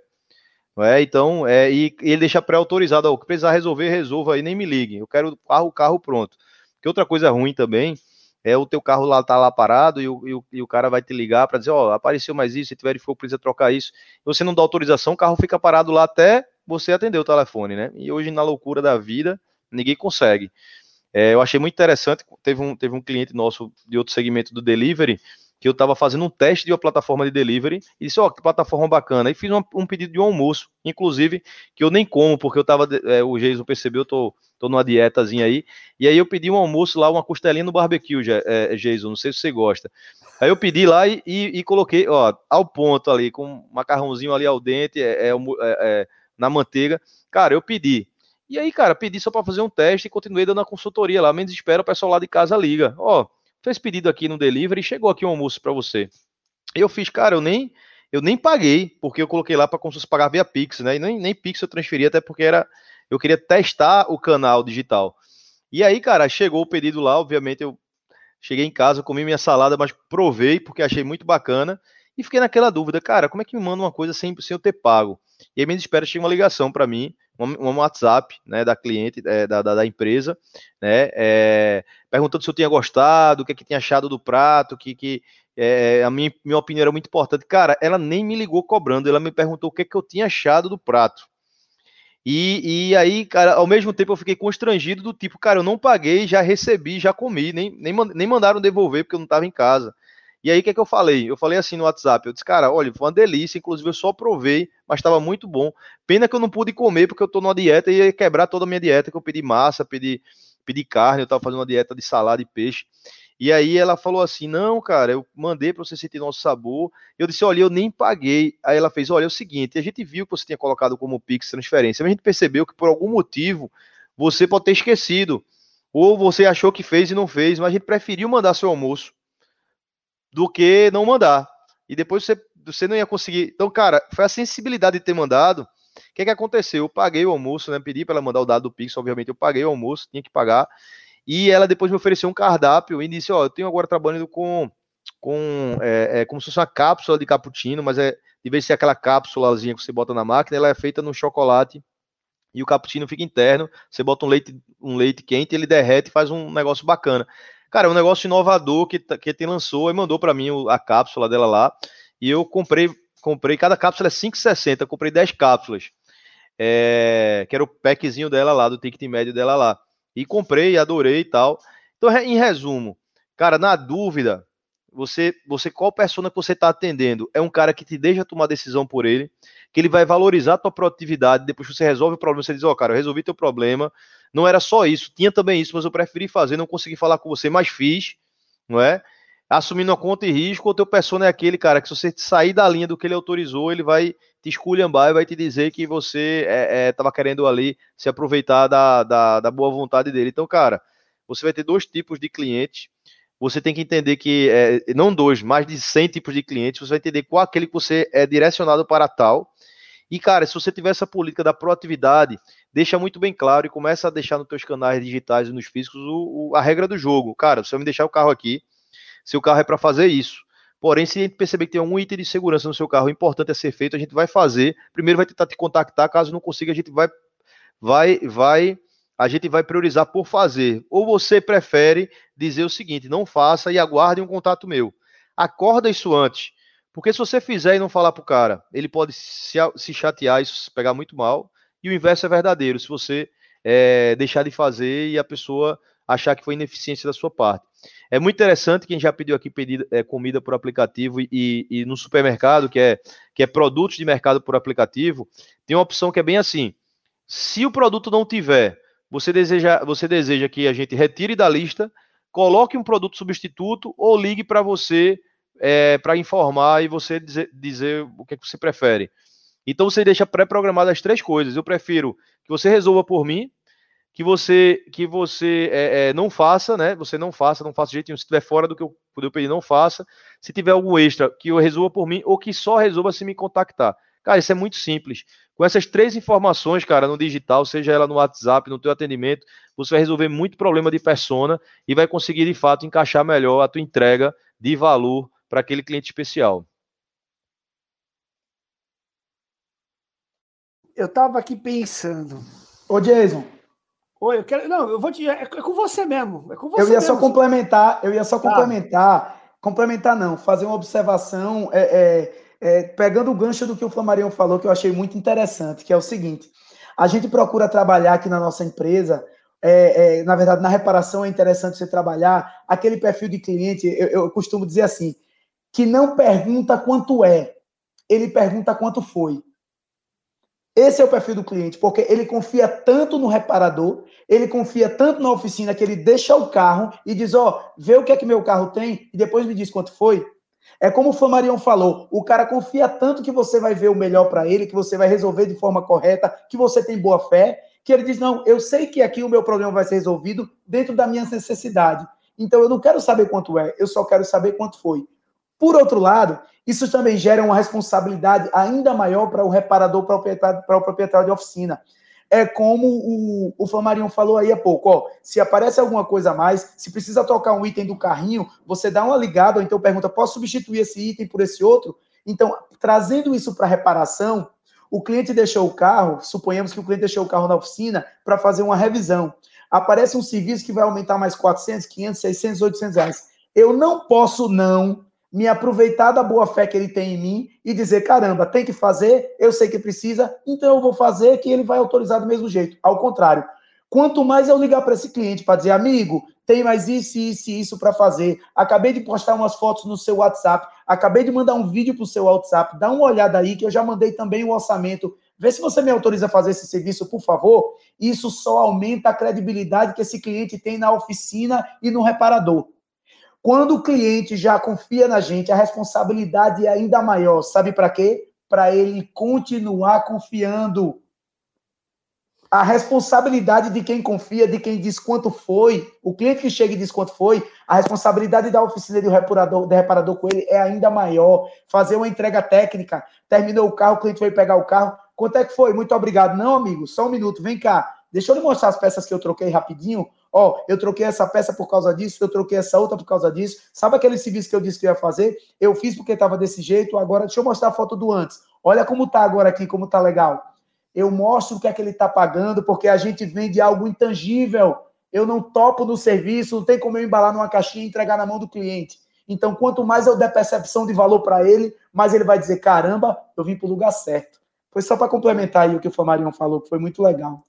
É, então, é, e, ele deixa pré-autorizado, o que precisar resolver, resolva aí, nem me ligue. Eu quero o carro, carro pronto. Que outra coisa ruim também é o teu carro lá tá lá parado e o, e o, e o cara vai te ligar para dizer, ó, oh, apareceu mais isso, se tiver for precisa trocar isso. Você não dá autorização, o carro fica parado lá até você atender o telefone, né? E hoje na loucura da vida, ninguém consegue. É, eu achei muito interessante, teve um, teve um cliente nosso de outro segmento do delivery que eu estava fazendo um teste de uma plataforma de delivery e disse, ó, oh, que plataforma bacana. E fiz um, um, pedido de um almoço, inclusive, que eu nem como, porque eu tava, é, o Jason percebeu, eu tô, tô numa dietazinha aí, e aí eu pedi um almoço lá, uma costelinha no barbecue, é, Jason, não sei se você gosta. Aí eu pedi lá e, e, e, coloquei, ó, ao ponto ali, com um macarrãozinho ali ao dente, é, é, é, é na manteiga. Cara, eu pedi. E aí, cara, pedi só para fazer um teste e continuei dando a consultoria lá, menos espera, o pessoal lá de casa liga. Ó, fez pedido aqui no delivery e chegou aqui um almoço para você. Eu fiz, cara, eu nem eu nem paguei, porque eu coloquei lá para como se pagar via Pix, né? E nem, nem Pix eu transferi, até porque era eu queria testar o canal digital. E aí, cara, chegou o pedido lá, obviamente eu cheguei em casa, comi minha salada, mas provei porque achei muito bacana e fiquei naquela dúvida, cara, como é que me manda uma coisa sem, sem eu ter pago? E aí, me espera, chega uma ligação para mim, um, WhatsApp, né, da cliente, é, da, da, da, empresa, né, é, perguntando se eu tinha gostado, o que, é que tinha achado do prato, que, que é, a minha, minha opinião era muito importante. Cara, ela nem me ligou cobrando, ela me perguntou o que, é que eu tinha achado do prato. E, e aí, cara, ao mesmo tempo eu fiquei constrangido do tipo, cara, eu não paguei, já recebi, já comi, nem, nem, nem mandaram devolver porque eu não estava em casa. E aí, o que, é que eu falei? Eu falei assim no WhatsApp, eu disse, cara, olha, foi uma delícia, inclusive eu só provei, mas estava muito bom. Pena que eu não pude comer, porque eu estou numa dieta e ia quebrar toda a minha dieta, que eu pedi massa, pedi, pedi carne, eu estava fazendo uma dieta de salada e peixe. E aí ela falou assim, não, cara, eu mandei para você sentir nosso sabor. Eu disse, olha, eu nem paguei. Aí ela fez, olha, é o seguinte, a gente viu que você tinha colocado como Pix transferência, mas a gente percebeu que por algum motivo você pode ter esquecido. Ou você achou que fez e não fez, mas a gente preferiu mandar seu almoço do que não mandar. E depois você, você não ia conseguir. Então, cara, foi a sensibilidade de ter mandado. O que, que aconteceu? Eu paguei o almoço, né? Pedi para ela mandar o dado do Pix, obviamente eu paguei o almoço, tinha que pagar. E ela depois me ofereceu um cardápio e disse: Ó, oh, eu tenho agora trabalhando com, com é, é, como se fosse uma cápsula de cappuccino, mas é de vez de ser aquela cápsulazinha que você bota na máquina, ela é feita no chocolate e o cappuccino fica interno. Você bota um leite, um leite quente, ele derrete e faz um negócio bacana. Cara, é um negócio inovador que, que tem lançou e mandou para mim a cápsula dela lá. E eu comprei, comprei, cada cápsula é 5,60, comprei 10 cápsulas. é, que era o packzinho dela lá, do ticket médio dela lá. E comprei, adorei e tal. Então, em resumo, cara, na dúvida, você, você qual persona que você está atendendo? É um cara que te deixa tomar decisão por ele, que ele vai valorizar a tua produtividade, depois que você resolve o problema, você diz, ó, oh, cara, eu resolvi teu problema, não era só isso, tinha também isso, mas eu preferi fazer, não consegui falar com você, mas fiz, não é? Assumindo a conta e risco, o teu persona é aquele cara que se você sair da linha do que ele autorizou, ele vai te esculhambar e vai te dizer que você estava é, é, querendo ali se aproveitar da, da, da boa vontade dele. Então, cara, você vai ter dois tipos de clientes você tem que entender que, é, não dois, mais de 100 tipos de clientes, você vai entender qual aquele que você é direcionado para tal. E, cara, se você tiver essa política da proatividade, deixa muito bem claro e começa a deixar nos teus canais digitais e nos físicos o, o, a regra do jogo. Cara, você vai me deixar o carro aqui, seu carro é para fazer isso. Porém, se a gente perceber que tem um item de segurança no seu carro importante a ser feito, a gente vai fazer. Primeiro vai tentar te contactar, caso não consiga, a gente vai vai vai a gente vai priorizar por fazer. Ou você prefere dizer o seguinte: não faça e aguarde um contato meu. Acorda isso antes. Porque se você fizer e não falar para o cara, ele pode se, se chatear e pegar muito mal. E o inverso é verdadeiro, se você é, deixar de fazer e a pessoa achar que foi ineficiência da sua parte. É muito interessante quem já pediu aqui pedido, é, comida por aplicativo e, e, e, no supermercado, que é, que é produtos de mercado por aplicativo, tem uma opção que é bem assim. Se o produto não tiver você deseja, você deseja que a gente retire da lista, coloque um produto substituto ou ligue para você é, para informar e você dizer, dizer o que, é que você prefere. Então você deixa pré-programado as três coisas. Eu prefiro que você resolva por mim, que você que você é, é, não faça, né? Você não faça, não faça de jeito nenhum. Se estiver fora do que eu puder pedir, não faça. Se tiver algum extra, que eu resolva por mim ou que só resolva se me contactar. Cara, isso é muito simples. Com essas três informações, cara, no digital, seja ela no WhatsApp, no teu atendimento, você vai resolver muito problema de persona e vai conseguir, de fato, encaixar melhor a tua entrega de valor para aquele cliente especial. Eu estava aqui pensando. Ô, Jason. Oi, eu quero. Não, eu vou te. É com você mesmo. É com você eu ia mesmo. só complementar, eu ia só tá. complementar. Complementar, não, fazer uma observação. É, é é, pegando o gancho do que o Flamarion falou, que eu achei muito interessante, que é o seguinte: a gente procura trabalhar aqui na nossa empresa. É, é, na verdade, na reparação é interessante você trabalhar aquele perfil de cliente. Eu, eu costumo dizer assim: que não pergunta quanto é, ele pergunta quanto foi. Esse é o perfil do cliente, porque ele confia tanto no reparador, ele confia tanto na oficina que ele deixa o carro e diz: Ó, oh, vê o que é que meu carro tem e depois me diz quanto foi. É como o Flamarion falou, o cara confia tanto que você vai ver o melhor para ele, que você vai resolver de forma correta, que você tem boa fé, que ele diz: "Não, eu sei que aqui o meu problema vai ser resolvido dentro da minha necessidade. Então eu não quero saber quanto é, eu só quero saber quanto foi". Por outro lado, isso também gera uma responsabilidade ainda maior para o reparador proprietário, para o proprietário de oficina é como o, o falou aí há pouco, ó, se aparece alguma coisa a mais, se precisa trocar um item do carrinho, você dá uma ligada, ou então pergunta, posso substituir esse item por esse outro? Então, trazendo isso para reparação, o cliente deixou o carro, suponhamos que o cliente deixou o carro na oficina para fazer uma revisão. Aparece um serviço que vai aumentar mais 400, 500, 600, 800 reais. Eu não posso não me aproveitar da boa fé que ele tem em mim e dizer: caramba, tem que fazer, eu sei que precisa, então eu vou fazer, que ele vai autorizar do mesmo jeito. Ao contrário, quanto mais eu ligar para esse cliente para dizer: amigo, tem mais isso, isso e isso para fazer, acabei de postar umas fotos no seu WhatsApp, acabei de mandar um vídeo para o seu WhatsApp, dá uma olhada aí que eu já mandei também o orçamento. Vê se você me autoriza a fazer esse serviço, por favor. Isso só aumenta a credibilidade que esse cliente tem na oficina e no reparador. Quando o cliente já confia na gente, a responsabilidade é ainda maior. Sabe para quê? Para ele continuar confiando. A responsabilidade de quem confia, de quem diz quanto foi, o cliente que chega e diz quanto foi, a responsabilidade da oficina de reparador, de reparador com ele é ainda maior. Fazer uma entrega técnica, terminou o carro, o cliente veio pegar o carro. Quanto é que foi? Muito obrigado. Não, amigo, só um minuto, vem cá. Deixa eu lhe mostrar as peças que eu troquei rapidinho. Ó, oh, eu troquei essa peça por causa disso, eu troquei essa outra por causa disso. Sabe aquele serviço que eu disse que eu ia fazer? Eu fiz porque estava desse jeito, agora deixa eu mostrar a foto do antes. Olha como tá agora aqui, como tá legal. Eu mostro o que é que ele está pagando, porque a gente vende algo intangível. Eu não topo no serviço, não tem como eu embalar numa caixinha e entregar na mão do cliente. Então, quanto mais eu der percepção de valor para ele, mais ele vai dizer: caramba, eu vim para o lugar certo. Foi só para complementar aí o que o Flamarion falou, que foi muito legal.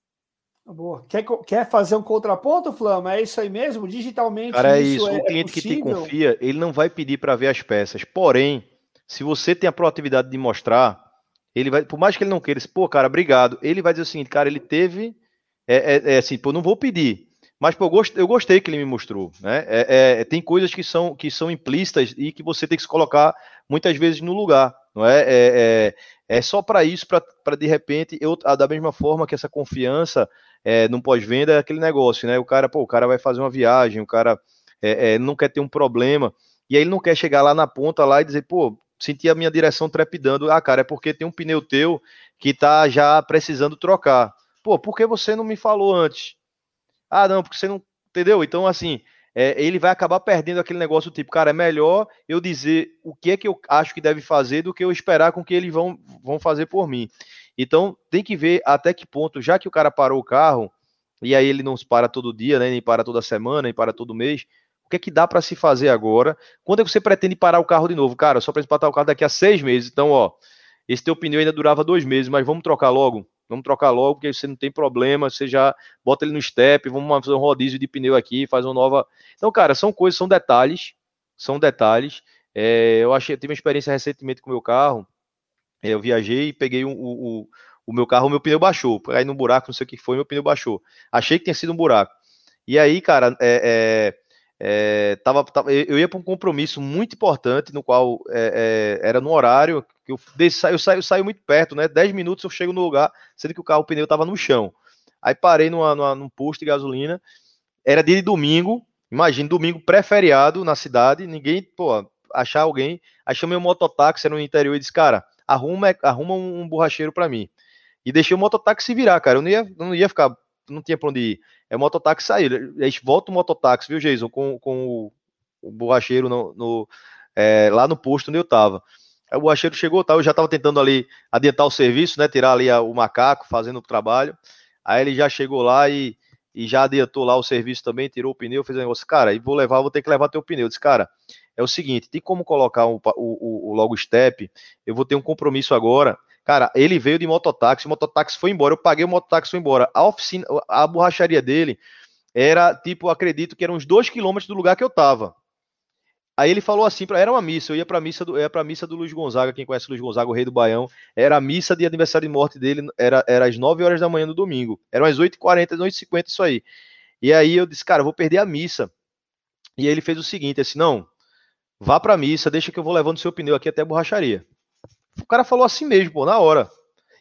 Tá boa. Quer, quer fazer um contraponto, Flama? É isso aí mesmo? Digitalmente. Cara, é isso. É, o cliente é que te confia, ele não vai pedir para ver as peças. Porém, se você tem a proatividade de mostrar, ele vai, por mais que ele não queira, pô, cara, obrigado. Ele vai dizer o seguinte, cara, ele teve. É, é, é assim, pô, não vou pedir. Mas, pô, eu gostei, eu gostei que ele me mostrou. Né? É, é, tem coisas que são, que são implícitas e que você tem que se colocar muitas vezes no lugar. Não é? É, é, é só para isso, para de repente, eu, da mesma forma que essa confiança é, no pós-venda é aquele negócio, né? O cara, pô, o cara vai fazer uma viagem, o cara é, é, não quer ter um problema, e aí ele não quer chegar lá na ponta lá e dizer, pô, senti a minha direção trepidando. Ah, cara, é porque tem um pneu teu que tá já precisando trocar. Pô, por que você não me falou antes? Ah, não, porque você não. Entendeu? Então, assim, é, ele vai acabar perdendo aquele negócio tipo, cara, é melhor eu dizer o que é que eu acho que deve fazer do que eu esperar com que eles vão, vão fazer por mim. Então, tem que ver até que ponto, já que o cara parou o carro, e aí ele não para todo dia, né, nem para toda semana, nem para todo mês, o que é que dá para se fazer agora? Quando é que você pretende parar o carro de novo? Cara, só para parar o carro daqui a seis meses. Então, ó, esse teu pneu ainda durava dois meses, mas vamos trocar logo? Vamos trocar logo, porque você não tem problema, você já bota ele no step, vamos fazer um rodízio de pneu aqui, faz uma nova. Então, cara, são coisas, são detalhes, são detalhes. É, eu achei, tive uma experiência recentemente com o meu carro, eu viajei e peguei o, o, o meu carro, o meu pneu baixou. Aí no buraco, não sei o que foi, meu pneu baixou. Achei que tinha sido um buraco. E aí, cara, é, é, é, tava, tava, eu ia para um compromisso muito importante, no qual é, é era no horário que eu, eu, saio, eu saio muito perto, né? 10 minutos eu chego no lugar, sendo que o carro, o pneu estava no chão. Aí parei numa, numa, num posto de gasolina. Era dia de domingo, imagina, domingo pré-feriado na cidade, ninguém, pô, achar alguém. Aí chamei um mototáxi, era no interior, e disse, cara, arruma, arruma um, borracheiro para mim. E deixei o mototáxi se virar, cara. Eu não ia, não ia ficar, não tinha pra onde ir. É o mototáxi sair. Aí volta o mototáxi, viu, Jason? Com, com o, o borracheiro no, no é, lá no posto onde eu tava. Aí o borracheiro chegou, tá, eu já tava tentando ali adiantar o serviço, né? Tirar ali a, o macaco, fazendo o trabalho. Aí ele já chegou lá e, e já adiantou lá o serviço também, tirou o pneu, fez um negócio, cara, e vou levar, vou ter que levar teu pneu. Eu disse, cara, é o seguinte, tem como colocar o, o, o logo step, eu vou ter um compromisso agora. Cara, ele veio de mototáxi, o mototáxi foi embora, eu paguei o mototáxi foi embora. A oficina, a borracharia dele era, tipo, acredito que era uns dois quilômetros do lugar que eu tava. Aí ele falou assim, era uma missa, eu ia para missa do, ia para missa do Luiz Gonzaga, quem conhece o Luiz Gonzaga, o rei do Baião, era a missa de aniversário de morte dele, era, era às 9 horas da manhã no domingo, eram às 8h40, 8h50 isso aí. E aí eu disse, cara, eu vou perder a missa. E aí ele fez o seguinte, assim, não, vá pra missa, deixa que eu vou levando seu pneu aqui até a borracharia. O cara falou assim mesmo, pô, na hora.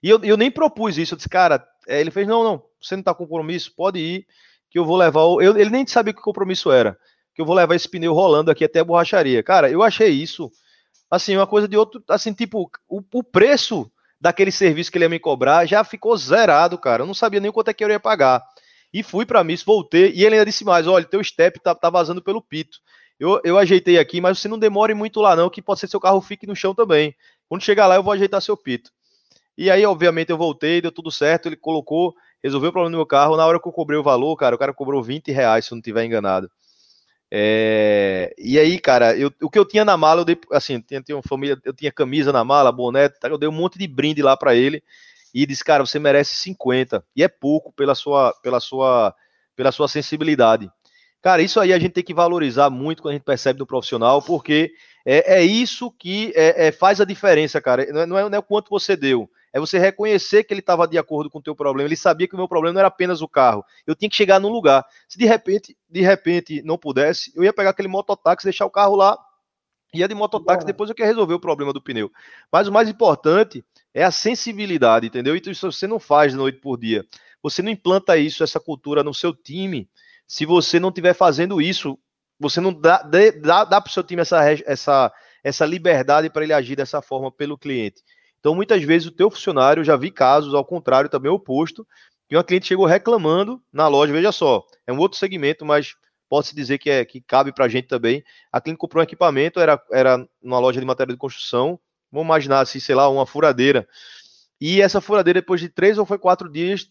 E eu, eu nem propus isso, eu disse, cara, é, ele fez, não, não, você não tá com compromisso, pode ir, que eu vou levar, eu, ele nem sabia que compromisso era que eu vou levar esse pneu rolando aqui até a borracharia. Cara, eu achei isso, assim, uma coisa de outro, assim, tipo, o, o preço daquele serviço que ele ia me cobrar já ficou zerado, cara. Eu não sabia nem quanto é que eu ia pagar. E fui para mim, voltei, e ele ainda disse mais: olha, teu step tá, tá vazando pelo pito. Eu, eu ajeitei aqui, mas você não demore muito lá, não, que pode ser seu carro fique no chão também. Quando chegar lá, eu vou ajeitar seu pito. E aí, obviamente, eu voltei, deu tudo certo, ele colocou, resolveu o problema do meu carro. Na hora que eu cobrei o valor, cara, o cara cobrou 20 reais, se eu não estiver enganado. É, e aí, cara, eu, o que eu tinha na mala, eu dei, assim, tinha, tinha uma família, eu tinha camisa na mala, boné, eu dei um monte de brinde lá para ele e disse, cara, você merece 50 e é pouco pela sua, pela sua, pela sua sensibilidade. Cara, isso aí a gente tem que valorizar muito quando a gente percebe do profissional, porque é, é isso que é, é, faz a diferença, cara. Não é, não é, não é o quanto você deu, é você reconhecer que ele estava de acordo com o teu problema. Ele sabia que o meu problema não era apenas o carro. Eu tinha que chegar num lugar. Se de repente, de repente não pudesse, eu ia pegar aquele mototáxi, deixar o carro lá, ia de mototáxi, depois eu queria resolver o problema do pneu. Mas o mais importante é a sensibilidade, entendeu? Então isso você não faz noite por dia. Você não implanta isso, essa cultura no seu time, se você não estiver fazendo isso. Você não dá, dá, dá para o seu time essa, essa, essa liberdade para ele agir dessa forma pelo cliente. Então, muitas vezes, o teu funcionário, já vi casos, ao contrário, também oposto, que uma cliente chegou reclamando na loja, veja só, é um outro segmento, mas pode-se dizer que, é, que cabe para a gente também. A cliente comprou um equipamento, era, era numa loja de matéria de construção, vamos imaginar assim, sei lá, uma furadeira. E essa furadeira, depois de três ou foi quatro dias,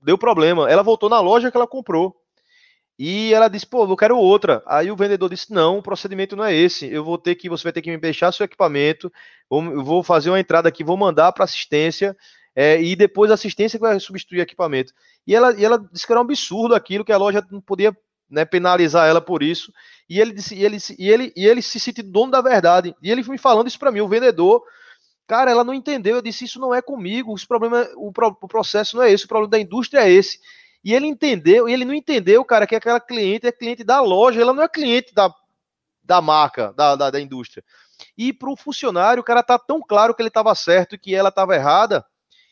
deu problema. Ela voltou na loja que ela comprou. E ela disse, pô, eu quero outra. Aí o vendedor disse, não, o procedimento não é esse. Eu vou ter que, você vai ter que me deixar seu equipamento, eu vou fazer uma entrada aqui, vou mandar para assistência, é, e depois assistência que vai substituir equipamento. E ela, e ela disse que era um absurdo aquilo, que a loja não podia né, penalizar ela por isso. E ele disse, e ele, e ele, e ele se sentiu dono da verdade. E ele me falando isso para mim, o vendedor. Cara, ela não entendeu. Eu disse: Isso não é comigo. Esse problema, o, o processo não é esse. O problema da indústria é esse. E ele entendeu. E ele não entendeu, cara, que aquela cliente é cliente da loja. Ela não é cliente da, da marca, da, da, da indústria. E para o funcionário, o cara tá tão claro que ele estava certo e que ela estava errada.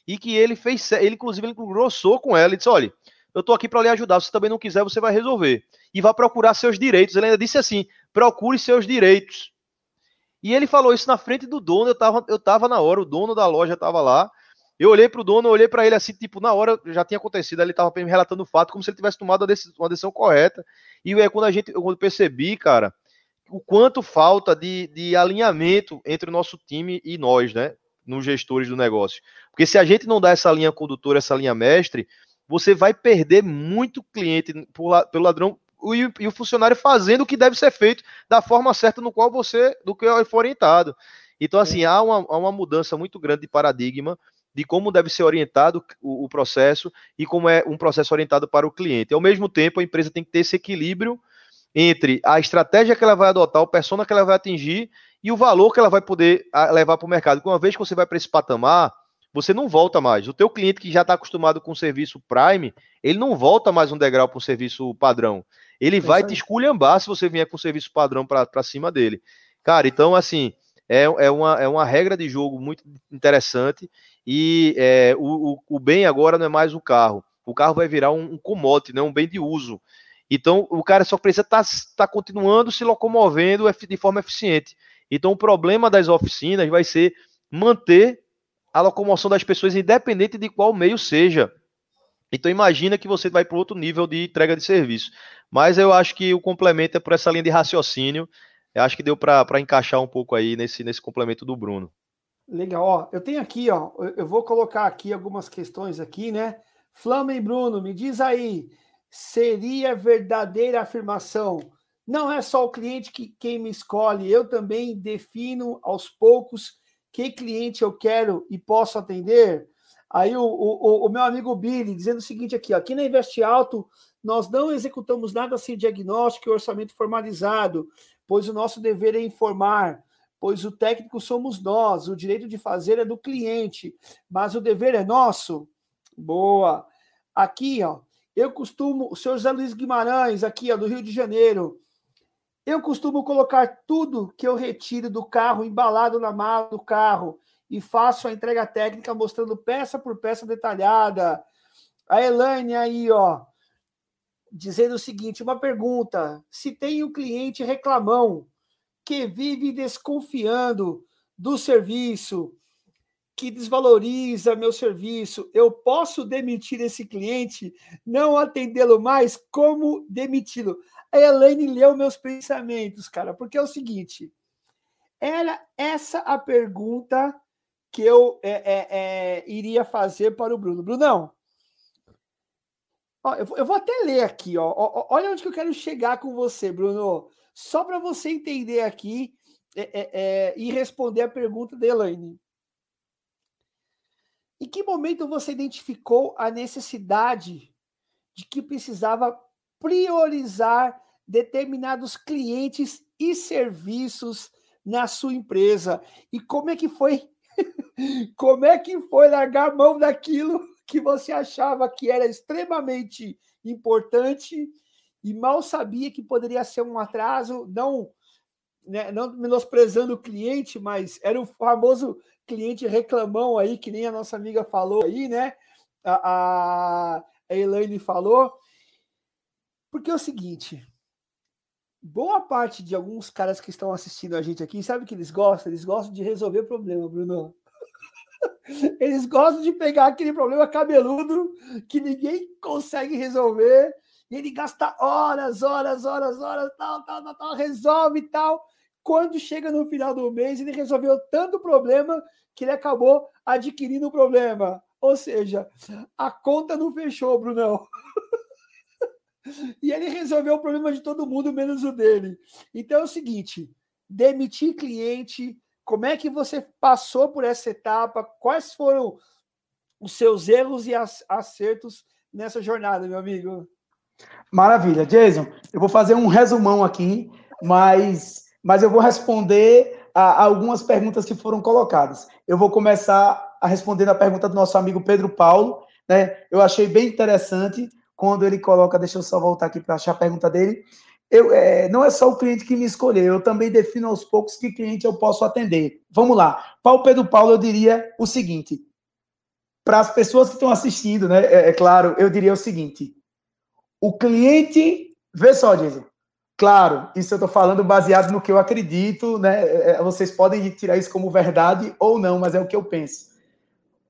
E que ele fez. Ele, inclusive, ele engrossou com ela. Ele disse: Olha eu estou aqui para lhe ajudar. Se também não quiser, você vai resolver. E vai procurar seus direitos. Ele ainda disse assim: procure seus direitos. E ele falou isso na frente do dono. Eu estava eu tava na hora, o dono da loja estava lá. Eu olhei para o dono, olhei para ele assim, tipo, na hora já tinha acontecido, ele estava me relatando o fato, como se ele tivesse tomado uma decisão, uma decisão correta. E é quando a gente, quando percebi, cara, o quanto falta de, de alinhamento entre o nosso time e nós, né, nos gestores do negócio. Porque se a gente não dá essa linha condutora, essa linha mestre, você vai perder muito cliente por, pelo ladrão e, o funcionário fazendo o que deve ser feito da forma certa no qual você, do que foi orientado. Então, assim, é. há, uma, há uma mudança muito grande de paradigma de como deve ser orientado o, o, processo e como é um processo orientado para o cliente. Ao mesmo tempo, a empresa tem que ter esse equilíbrio entre a estratégia que ela vai adotar, o persona que ela vai atingir e o valor que ela vai poder levar para o mercado. Porque uma vez que você vai para esse patamar, você não volta mais. O teu cliente que já está acostumado com o serviço Prime, ele não volta mais um degrau para o serviço padrão. Ele é vai te esculhambar se você vier com o serviço padrão para cima dele. Cara, então, assim, é, é, uma, é uma regra de jogo muito interessante e é, o, o, o, bem agora não é mais o carro. O carro vai virar um, um commodity, né, um bem de uso. Então, o cara só precisa estar tá, tá continuando se locomovendo de forma eficiente. Então, o problema das oficinas vai ser manter a locomoção das pessoas, independente de qual meio seja. Então imagina que você vai para outro nível de entrega de serviço. Mas eu acho que o complemento é por essa linha de raciocínio. Eu acho que deu para encaixar um pouco aí nesse, nesse complemento do Bruno. Legal, ó. Eu tenho aqui, ó. Eu vou colocar aqui algumas questões aqui, né? Flama e Bruno, me diz aí, seria verdadeira afirmação? Não é só o cliente que quem me escolhe, eu também defino aos poucos que cliente eu quero e posso atender? Aí o, o, o meu amigo Billy dizendo o seguinte aqui, ó, aqui na Investe Alto nós não executamos nada sem diagnóstico e orçamento formalizado, pois o nosso dever é informar, pois o técnico somos nós, o direito de fazer é do cliente, mas o dever é nosso. Boa. Aqui, ó, eu costumo, o senhor José Luiz Guimarães, aqui, ó, do Rio de Janeiro, eu costumo colocar tudo que eu retiro do carro embalado na mala do carro e faço a entrega técnica mostrando peça por peça detalhada. A Elaine aí, ó, dizendo o seguinte: uma pergunta. Se tem um cliente reclamão que vive desconfiando do serviço, que desvaloriza meu serviço, eu posso demitir esse cliente, não atendê-lo mais? Como demiti-lo? A Elaine leu meus pensamentos, cara, porque é o seguinte: era essa a pergunta que eu é, é, é, iria fazer para o Bruno. Brunão, ó, eu, eu, vou até ler aqui, ó, ó, olha onde que eu quero chegar com você, Bruno. Só para você entender aqui é, é, é, e responder a pergunta da Elaine. Em que momento você identificou a necessidade de que precisava priorizar determinados clientes e serviços na sua empresa. E como é que foi? como é que foi largar a mão daquilo que você achava que era extremamente importante e mal sabia que poderia ser um atraso, não né, não menosprezando o cliente, mas era o famoso cliente reclamão aí, que nem a nossa amiga falou aí, né? A, a Elaine falou. Porque é o seguinte, boa parte de alguns caras que estão assistindo a gente aqui, sabe que eles gostam? Eles gostam de resolver problema, Bruno. Eles gostam de pegar aquele problema cabeludo que ninguém consegue resolver. E ele gasta horas, horas, horas, horas, tal, tal, tal, tal, resolve tal. Quando chega no final do mês, ele resolveu tanto problema que ele acabou adquirindo o problema. Ou seja, a conta não fechou, Brunão. E ele resolveu o problema de todo mundo, menos o dele. Então é o seguinte: demitir cliente, como é que você passou por essa etapa? Quais foram os seus erros e acertos nessa jornada, meu amigo. Maravilha. Jason, eu vou fazer um resumão aqui, mas, mas eu vou responder a, a algumas perguntas que foram colocadas. Eu vou começar a responder a pergunta do nosso amigo Pedro Paulo. Né? Eu achei bem interessante quando ele coloca, deixa eu só voltar aqui para achar a pergunta dele. Eu, é, não é só o cliente que me escolheu, eu também defino aos poucos que cliente eu posso atender. Vamos lá. Para o Pedro Paulo, eu diria o seguinte: para as pessoas que estão assistindo, né? É, é, claro, eu diria o seguinte: o cliente, vê só, Jason. Claro, isso eu estou falando baseado no que eu acredito, né? É, é, vocês podem tirar isso como verdade ou não, mas é o que eu penso.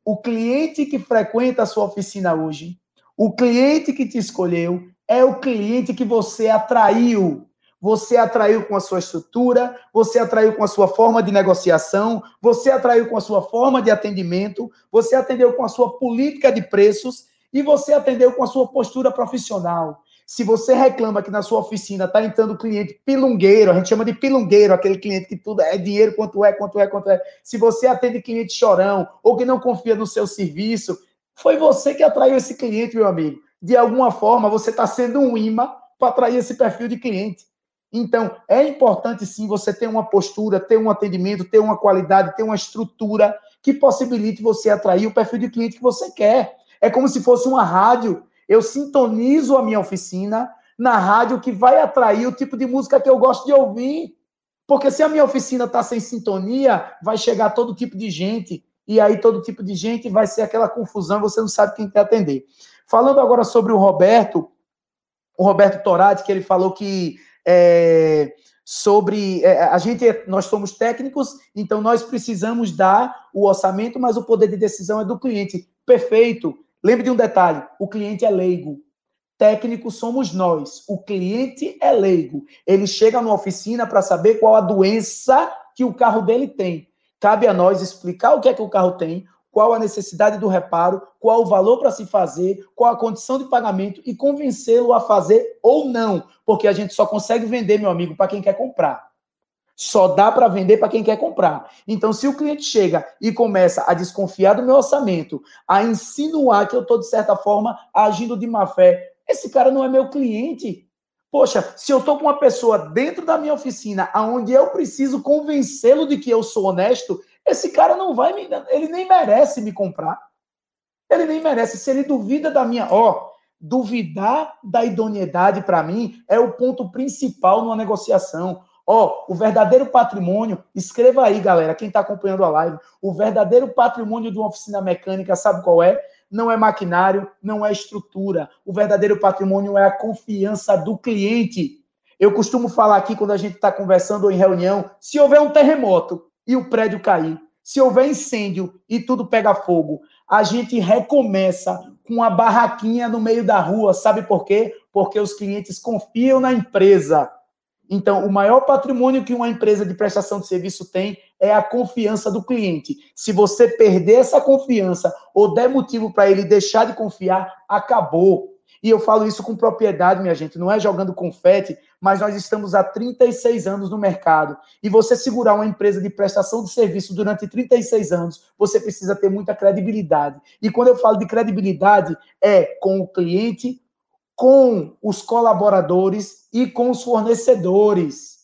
O cliente que frequenta a sua oficina hoje, o cliente que te escolheu, é o cliente que você atraiu você atraiu com a sua estrutura, você atraiu com a sua forma de negociação, você atraiu com a sua forma de atendimento, você atendeu com a sua política de preços e você atendeu com a sua postura profissional. Se você reclama que na sua oficina está entrando cliente pilungueiro, a gente chama de pilungueiro, aquele cliente que tudo é dinheiro, quanto é, quanto é, quanto é. Se você atende cliente chorão ou que não confia no seu serviço, foi você que atraiu esse cliente, meu amigo. De alguma forma, você está sendo um imã para atrair esse perfil de cliente. Então, é importante sim você ter uma postura, ter um atendimento, ter uma qualidade, ter uma estrutura que possibilite você atrair o perfil de cliente que você quer. É como se fosse uma rádio. Eu sintonizo a minha oficina na rádio que vai atrair o tipo de música que eu gosto de ouvir. Porque se a minha oficina está sem sintonia, vai chegar todo tipo de gente. E aí todo tipo de gente vai ser aquela confusão, você não sabe quem quer atender. Falando agora sobre o Roberto, o Roberto Torati, que ele falou que é, sobre é, a gente nós somos técnicos, então nós precisamos dar o orçamento, mas o poder de decisão é do cliente. Perfeito. Lembre de um detalhe: o cliente é leigo. Técnico somos nós. O cliente é leigo. Ele chega na oficina para saber qual a doença que o carro dele tem. Cabe a nós explicar o que é que o carro tem, qual a necessidade do reparo, qual o valor para se fazer, qual a condição de pagamento e convencê-lo a fazer ou não, porque a gente só consegue vender, meu amigo, para quem quer comprar. Só dá para vender para quem quer comprar. Então, se o cliente chega e começa a desconfiar do meu orçamento, a insinuar que eu estou, de certa forma, agindo de má fé, esse cara não é meu cliente. Poxa, se eu estou com uma pessoa dentro da minha oficina, aonde eu preciso convencê-lo de que eu sou honesto, esse cara não vai me. Ele nem merece me comprar. Ele nem merece. Se ele duvida da minha. Ó, duvidar da idoneidade para mim é o ponto principal numa negociação. Ó, o verdadeiro patrimônio, escreva aí, galera, quem está acompanhando a live, o verdadeiro patrimônio de uma oficina mecânica, sabe qual é? Não é maquinário, não é estrutura. O verdadeiro patrimônio é a confiança do cliente. Eu costumo falar aqui quando a gente está conversando ou em reunião, se houver um terremoto, e o prédio cair, se houver incêndio e tudo pega fogo, a gente recomeça com a barraquinha no meio da rua. Sabe por quê? Porque os clientes confiam na empresa. Então, o maior patrimônio que uma empresa de prestação de serviço tem é a confiança do cliente. Se você perder essa confiança ou der motivo para ele deixar de confiar, acabou. E eu falo isso com propriedade, minha gente, não é jogando confete, mas nós estamos há 36 anos no mercado. E você segurar uma empresa de prestação de serviço durante 36 anos, você precisa ter muita credibilidade. E quando eu falo de credibilidade, é com o cliente, com os colaboradores e com os fornecedores.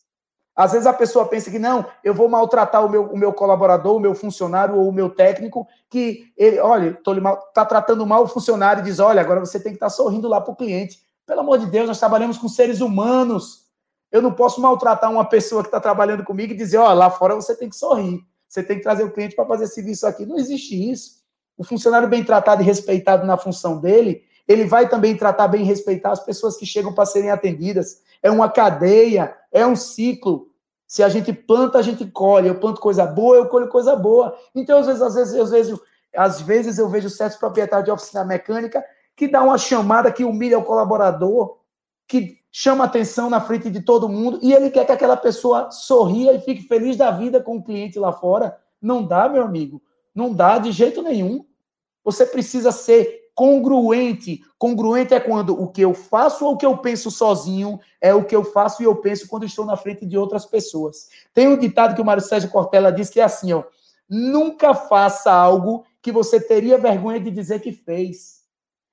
Às vezes a pessoa pensa que não, eu vou maltratar o meu, o meu colaborador, o meu funcionário ou o meu técnico, que ele, olha, está tratando mal o funcionário e diz, olha, agora você tem que estar tá sorrindo lá para o cliente. Pelo amor de Deus, nós trabalhamos com seres humanos. Eu não posso maltratar uma pessoa que está trabalhando comigo e dizer, olha, lá fora você tem que sorrir. Você tem que trazer o cliente para fazer serviço aqui. Não existe isso. O funcionário bem tratado e respeitado na função dele, ele vai também tratar bem e respeitar as pessoas que chegam para serem atendidas. É uma cadeia, é um ciclo. Se a gente planta, a gente colhe. Eu planto coisa boa, eu colho coisa boa. Então, às vezes, às vezes, às vezes, às vezes eu vejo certos proprietários de oficina mecânica que dá uma chamada que humilha o colaborador, que chama atenção na frente de todo mundo e ele quer que aquela pessoa sorria e fique feliz da vida com o cliente lá fora. Não dá, meu amigo. Não dá de jeito nenhum. Você precisa ser congruente. Congruente é quando o que eu faço ou o que eu penso sozinho é o que eu faço e eu penso quando estou na frente de outras pessoas. Tem um ditado que o Mário Sérgio Cortella diz que é assim, ó: nunca faça algo que você teria vergonha de dizer que fez.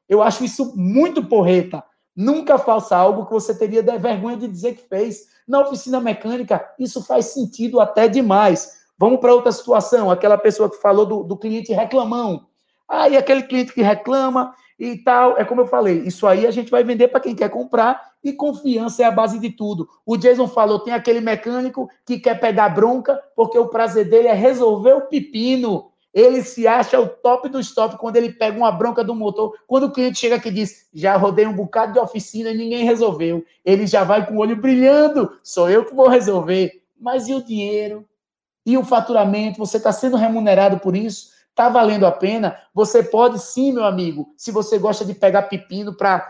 Eu acho isso muito porreta. Nunca faça algo que você teria vergonha de dizer que fez. Na oficina mecânica, isso faz sentido até demais. Vamos para outra situação. Aquela pessoa que falou do, do cliente reclamão. Ah, aquele cliente que reclama e tal. É como eu falei, isso aí a gente vai vender para quem quer comprar e confiança é a base de tudo. O Jason falou: tem aquele mecânico que quer pegar bronca porque o prazer dele é resolver o pepino. Ele se acha o top do top quando ele pega uma bronca do motor. Quando o cliente chega aqui e diz: Já rodei um bocado de oficina e ninguém resolveu. Ele já vai com o olho brilhando: Sou eu que vou resolver. Mas e o dinheiro? E o faturamento? Você está sendo remunerado por isso? Está valendo a pena? Você pode sim, meu amigo, se você gosta de pegar pepino para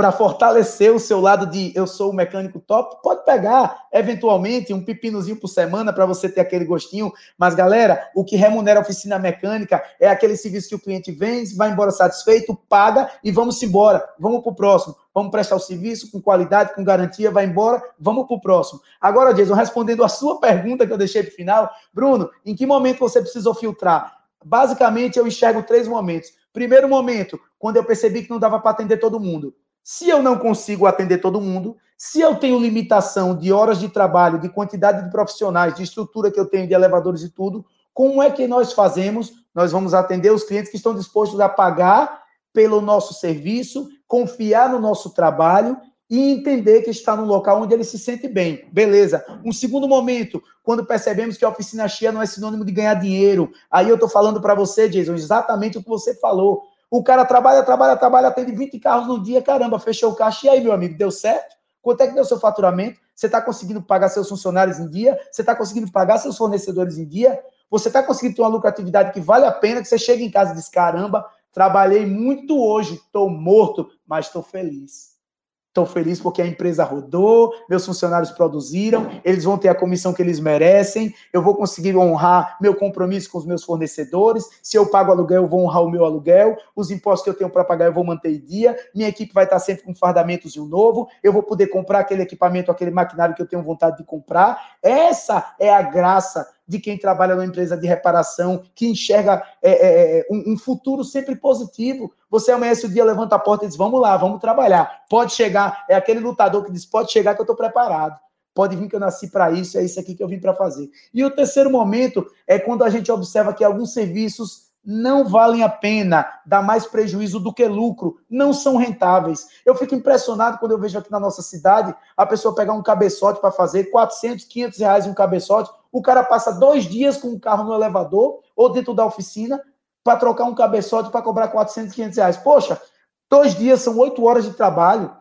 para fortalecer o seu lado de eu sou o mecânico top, pode pegar eventualmente um pepinozinho por semana para você ter aquele gostinho. Mas galera, o que remunera a oficina mecânica é aquele serviço que o cliente vende, vai embora satisfeito, paga e vamos embora. Vamos para o próximo. Vamos prestar o serviço com qualidade, com garantia, vai embora, vamos para o próximo. Agora, Jason, respondendo a sua pergunta que eu deixei para o final, Bruno, em que momento você precisou filtrar? Basicamente, eu enxergo três momentos. Primeiro momento, quando eu percebi que não dava para atender todo mundo. Se eu não consigo atender todo mundo, se eu tenho limitação de horas de trabalho, de quantidade de profissionais, de estrutura que eu tenho de elevadores e tudo, como é que nós fazemos? Nós vamos atender os clientes que estão dispostos a pagar pelo nosso serviço, confiar no nosso trabalho e entender que está num local onde ele se sente bem. Beleza. Um segundo momento, quando percebemos que a oficina cheia não é sinônimo de ganhar dinheiro. Aí eu estou falando para você, Jason, exatamente o que você falou. O cara trabalha, trabalha, trabalha, atende 20 carros no dia, caramba, fechou o caixa. E aí, meu amigo, deu certo? Quanto é que deu seu faturamento? Você está conseguindo pagar seus funcionários em dia? Você está conseguindo pagar seus fornecedores em dia? Você está conseguindo ter uma lucratividade que vale a pena, que você chega em casa e diz, caramba, trabalhei muito hoje, estou morto, mas estou feliz. Estou feliz porque a empresa rodou, meus funcionários produziram, eles vão ter a comissão que eles merecem, eu vou conseguir honrar meu compromisso com os meus fornecedores. Se eu pago aluguel, eu vou honrar o meu aluguel, os impostos que eu tenho para pagar, eu vou manter em dia. Minha equipe vai estar sempre com fardamentos de um novo, eu vou poder comprar aquele equipamento, aquele maquinário que eu tenho vontade de comprar. Essa é a graça de quem trabalha numa empresa de reparação, que enxerga é, é, é, um, um, futuro sempre positivo. Você amanhece o dia, levanta a porta e diz: Vamos lá, vamos trabalhar. Pode chegar. É aquele lutador que diz: Pode chegar que eu estou preparado. Pode vir que eu nasci para isso, é isso aqui que eu vim para fazer. E o terceiro momento é quando a gente observa que alguns serviços não valem a pena, dá mais prejuízo do que lucro, não são rentáveis. Eu fico impressionado quando eu vejo aqui na nossa cidade a pessoa pegar um cabeçote para fazer 400, 500 reais um cabeçote, o cara passa dois dias com o carro no elevador ou dentro da oficina para trocar um cabeçote para cobrar 400, 500 reais. Poxa, dois dias são oito horas de trabalho,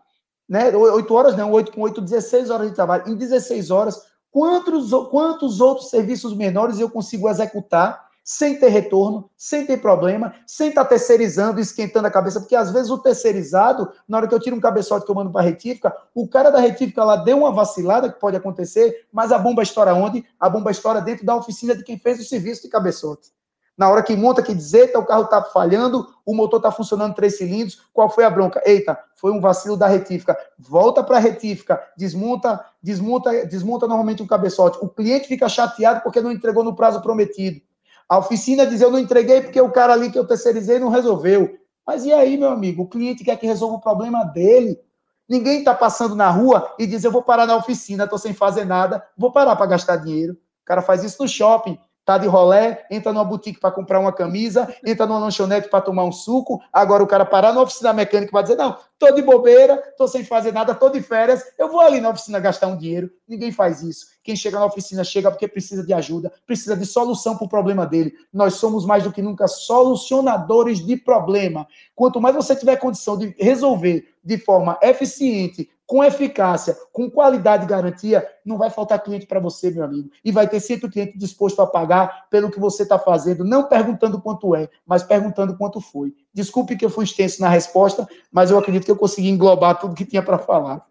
né? Oito horas não, oito com oito, 16 horas de trabalho. Em 16 horas, quantos, quantos outros serviços menores eu consigo executar sem ter retorno, sem ter problema, sem estar tá terceirizando, esquentando a cabeça, porque às vezes o terceirizado, na hora que eu tiro um cabeçote que eu mando para a retífica, o cara da retífica lá deu uma vacilada, que pode acontecer, mas a bomba estoura onde? A bomba estoura dentro da oficina de quem fez o serviço de cabeçote. Na hora que monta, que diz, eita, o carro está falhando, o motor está funcionando três cilindros, qual foi a bronca? Eita, foi um vacilo da retífica. Volta para a retífica, desmonta, desmonta, desmonta normalmente um cabeçote. O cliente fica chateado porque não entregou no prazo prometido. A oficina diz: Eu não entreguei porque o cara ali que eu terceirizei não resolveu. Mas e aí, meu amigo? O cliente quer que resolva o problema dele. Ninguém está passando na rua e diz: Eu vou parar na oficina, estou sem fazer nada, vou parar para gastar dinheiro. O cara faz isso no shopping tá de rolé, entra numa boutique para comprar uma camisa, entra numa lanchonete para tomar um suco, agora o cara parar na oficina mecânica para dizer, não, tô de bobeira, tô sem fazer nada, tô de férias, eu vou ali na oficina gastar um dinheiro. Ninguém faz isso. Quem chega na oficina chega porque precisa de ajuda, precisa de solução para o problema dele. Nós somos mais do que nunca solucionadores de problema. Quanto mais você tiver condição de resolver de forma eficiente, com eficácia, com qualidade e garantia, não vai faltar cliente para você, meu amigo. E vai ter sempre o cliente disposto a pagar pelo que você está fazendo, não perguntando quanto é, mas perguntando quanto foi. Desculpe que eu fui extenso na resposta, mas eu acredito que eu consegui englobar tudo que tinha para falar.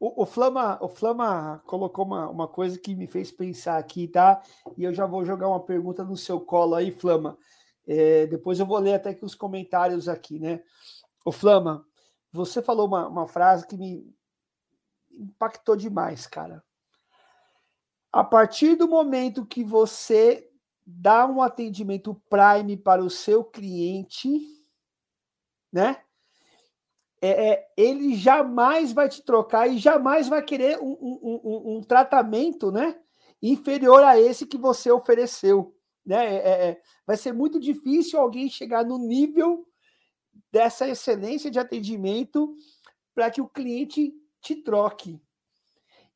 O, o, Flama, o Flama colocou uma, uma coisa que me fez pensar aqui, tá? E eu já vou jogar uma pergunta no seu colo aí, Flama. É, depois eu vou ler até que os comentários aqui, né? O Flama, você falou uma, uma frase que me impactou demais, cara. A partir do momento que você dá um atendimento Prime para o seu cliente, né? É, é, ele jamais vai te trocar e jamais vai querer um, um, um, um tratamento, né? Inferior a esse que você ofereceu, né? É, é, é, vai ser muito difícil alguém chegar no nível dessa excelência de atendimento para que o cliente te troque.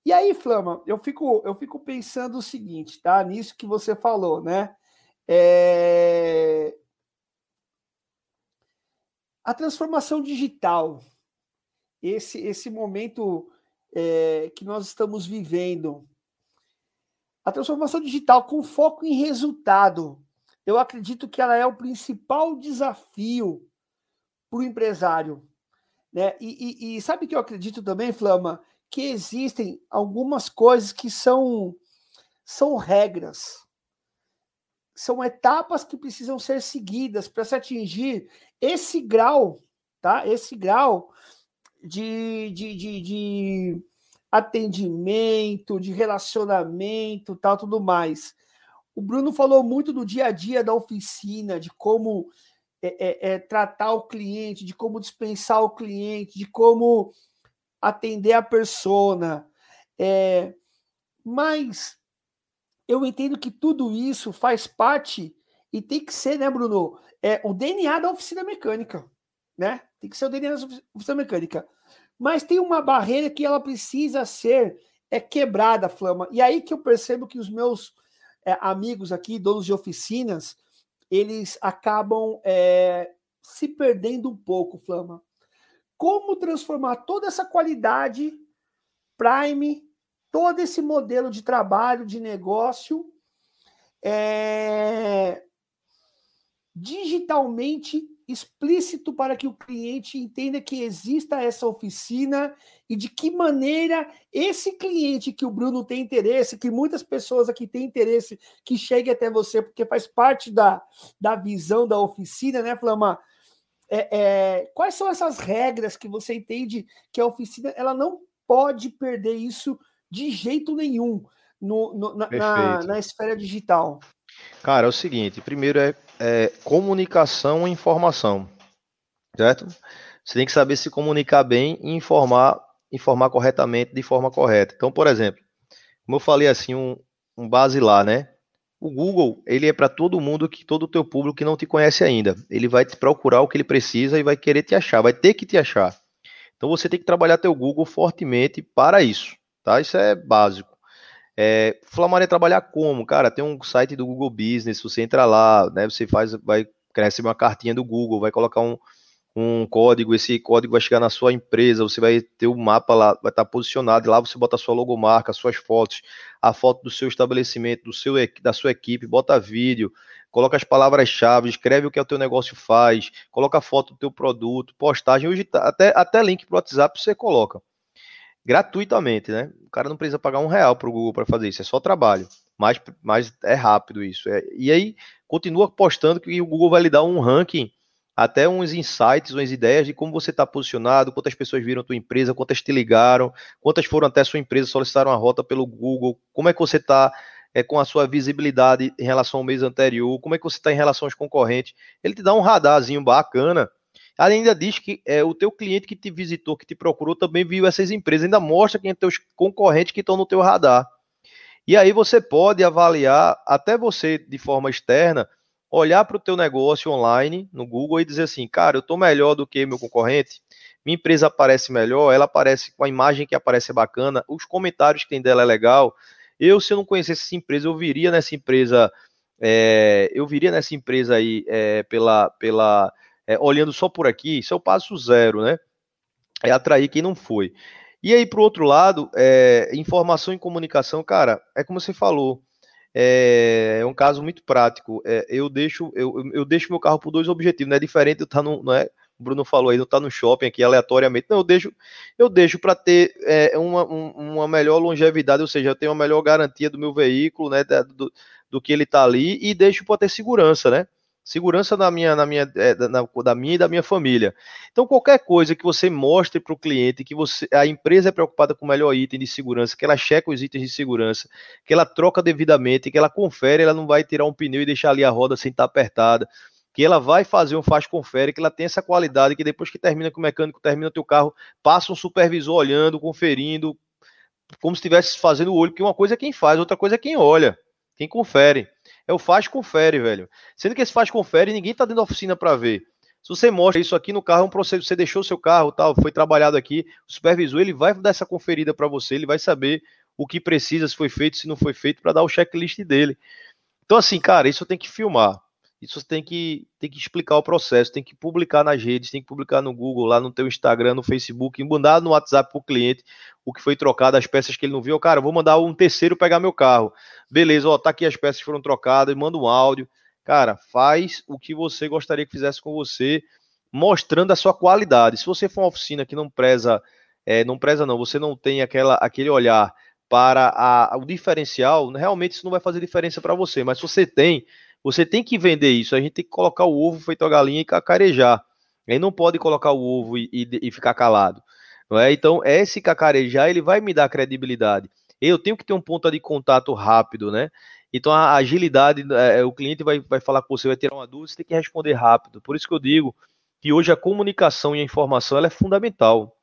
E aí, Flama, eu fico, eu fico pensando o seguinte, tá? Nisso que você falou, né? É... A transformação digital, esse, esse momento é, que nós estamos vivendo, a transformação digital com foco em resultado, eu acredito que ela é o principal desafio para o empresário. Né? E, e, e sabe que eu acredito também, Flama, que existem algumas coisas que são, são regras, são etapas que precisam ser seguidas para se atingir esse grau, tá? Esse grau de, de, de, de atendimento, de relacionamento, tal, tudo mais. O Bruno falou muito do dia a dia da oficina, de como é, é, é, tratar o cliente, de como dispensar o cliente, de como atender a persona. É, mas eu entendo que tudo isso faz parte e tem que ser, né, Bruno? É o DNA da oficina mecânica, né? Tem que ser o DNA da oficina mecânica. Mas tem uma barreira que ela precisa ser é quebrada, Flama. E aí que eu percebo que os meus é, amigos aqui, donos de oficinas, eles acabam é, se perdendo um pouco, Flama. Como transformar toda essa qualidade Prime, todo esse modelo de trabalho, de negócio, é, digitalmente explícito para que o cliente entenda que exista essa oficina e de que maneira esse cliente que o Bruno tem interesse, que muitas pessoas aqui têm interesse, que chegue até você, porque faz parte da, da visão da oficina, né, Flama? é, é, quais são essas regras que você entende que a oficina ela não pode perder isso de jeito nenhum no, no, na, na, na, esfera digital? Cara, é o seguinte: primeiro é, é comunicação e informação, certo? Você tem que saber se comunicar bem e informar, informar corretamente de forma correta. Então, por exemplo, como eu falei assim, um, um base lá, né? O Google, ele é para todo mundo, que todo o teu público que não te conhece ainda. Ele vai te procurar o que ele precisa e vai querer te achar, vai ter que te achar. Então você tem que trabalhar teu Google fortemente para isso, tá? Isso é básico. É, Flamaria trabalhar como? Cara, tem um site do Google Business, você entra lá, né? Você faz, vai receber uma cartinha do Google, vai colocar um, um código, esse código vai chegar na sua empresa, você vai ter o um mapa lá, vai estar posicionado, lá você bota a sua logomarca, suas fotos, a foto do seu estabelecimento, do seu, da sua equipe, bota vídeo, coloca as palavras-chave, escreve o que o teu negócio faz, coloca a foto do teu produto, postagem, hoje tá, até, até link para o WhatsApp você coloca. Gratuitamente, né? O cara não precisa pagar um real para o Google para fazer isso, é só trabalho. Mas, mas é rápido isso. É, e aí, continua postando que o Google vai lhe dar um ranking até uns insights, umas ideias de como você está posicionado, quantas pessoas viram a tua empresa, quantas te ligaram, quantas foram até a sua empresa, solicitaram a rota pelo Google, como é que você está é, com a sua visibilidade em relação ao mês anterior, como é que você está em relação aos concorrentes. Ele te dá um radarzinho bacana. Ainda diz que é, o teu cliente que te visitou, que te procurou, também viu essas empresas. Ainda mostra quem é teus concorrentes que estão no teu radar. E aí você pode avaliar, até você de forma externa, olhar para o teu negócio online no Google e dizer assim, cara, eu estou melhor do que meu concorrente, minha empresa aparece melhor, ela aparece com a imagem que aparece bacana, os comentários que tem dela é legal. Eu, se eu não conhecesse essa empresa, eu viria nessa empresa, é, eu viria nessa empresa aí é, pela, pela é, olhando só por aqui, isso é o passo zero, né? É atrair quem não foi. E aí, para o outro lado, é, informação e comunicação, cara, é como você falou, é, é um caso muito prático. É, eu deixo eu, eu deixo meu carro por dois objetivos, não é diferente, tá no, é, o Bruno falou aí, não tá no shopping aqui aleatoriamente. Não, eu deixo eu deixo para ter é, uma, um, uma melhor longevidade, ou seja, eu tenho uma melhor garantia do meu veículo, né, do, do que ele tá ali e deixo para ter segurança, né? Segurança na minha, na minha, é, na, da minha e da minha família. Então, qualquer coisa que você mostre para o cliente que você, a empresa é preocupada com o melhor item de segurança, que ela checa os itens de segurança, que ela troca devidamente, que ela confere, ela não vai tirar um pneu e deixar ali a roda sem estar apertada, que ela vai fazer um faz confere, que ela tem essa qualidade, que depois que termina com o mecânico, termina o teu carro, passa um supervisor olhando, conferindo, como se estivesse fazendo o olho, porque uma coisa é quem faz, outra coisa é quem olha, quem confere. É o faz confere, velho. Sendo que esse faz confere, ninguém tá dentro da oficina para ver. Se você mostra isso aqui no carro, é um processo, você deixou seu carro, tal, foi trabalhado aqui, o supervisor, ele vai dar essa conferida para você, ele vai saber o que precisa, se foi feito, se não foi feito, para dar o checklist dele. Então, assim, cara, isso tem que filmar. Isso tem que, tem que explicar o processo, tem que publicar nas redes, tem que publicar no Google, lá no teu Instagram, no Facebook, mandar no WhatsApp para o cliente o que foi trocado, as peças que ele não viu. Cara, vou mandar um terceiro pegar meu carro. Beleza, ó, tá aqui as peças foram trocadas, manda um áudio. Cara, faz o que você gostaria que fizesse com você, mostrando a sua qualidade. Se você for uma oficina que não preza, é, não preza não, você não tem aquela, aquele olhar para a, o diferencial, realmente isso não vai fazer diferença para você. Mas se você tem, você tem que vender isso. A gente tem que colocar o ovo feito a galinha e cacarejar. Aí não pode colocar o ovo e, e, e ficar calado. Não é? Então, esse cacarejar ele vai me dar credibilidade. Eu tenho que ter um ponto de contato rápido, né? Então, a agilidade, é, o cliente vai, vai falar com você, vai ter uma dúvida, você tem que responder rápido. Por isso que eu digo que hoje a comunicação e a informação ela é fundamental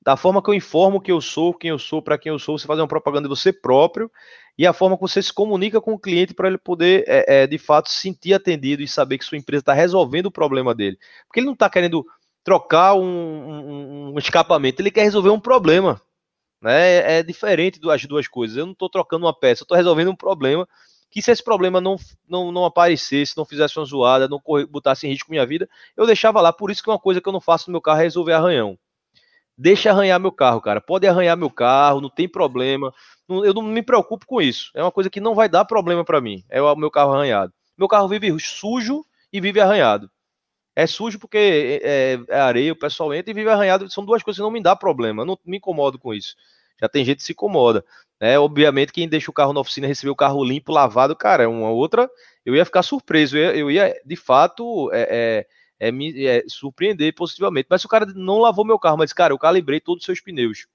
da forma que eu informo que eu sou, quem eu sou, para quem eu sou, você faz uma propaganda de você próprio e a forma que você se comunica com o cliente para ele poder, é, é, de fato, se sentir atendido e saber que sua empresa está resolvendo o problema dele. Porque ele não está querendo trocar um, um, um, escapamento, ele quer resolver um problema. Né? É, é diferente das duas coisas. Eu não estou trocando uma peça, eu estou resolvendo um problema que se esse problema não, não, não aparecesse, não fizesse uma zoada, não botasse em risco minha vida, eu deixava lá. Por isso que uma coisa que eu não faço no meu carro é resolver arranhão deixa arranhar meu carro, cara. Pode arranhar meu carro, não tem problema. Eu não me preocupo com isso. É uma coisa que não vai dar problema para mim. É o meu carro arranhado. Meu carro vive sujo e vive arranhado. É sujo porque é, é, é areia, o pessoal entra e vive arranhado. São duas coisas que não me dá problema. Eu não me incomodo com isso. Já tem gente que se incomoda. É, obviamente, quem deixa o carro na oficina receber o carro limpo, lavado, cara, é uma outra. Eu ia ficar surpreso. Eu ia, eu ia de fato, é, é é, me é, surpreender positivamente. Mas se o cara não lavou meu carro, mas, cara, eu calibrei todos os seus pneus.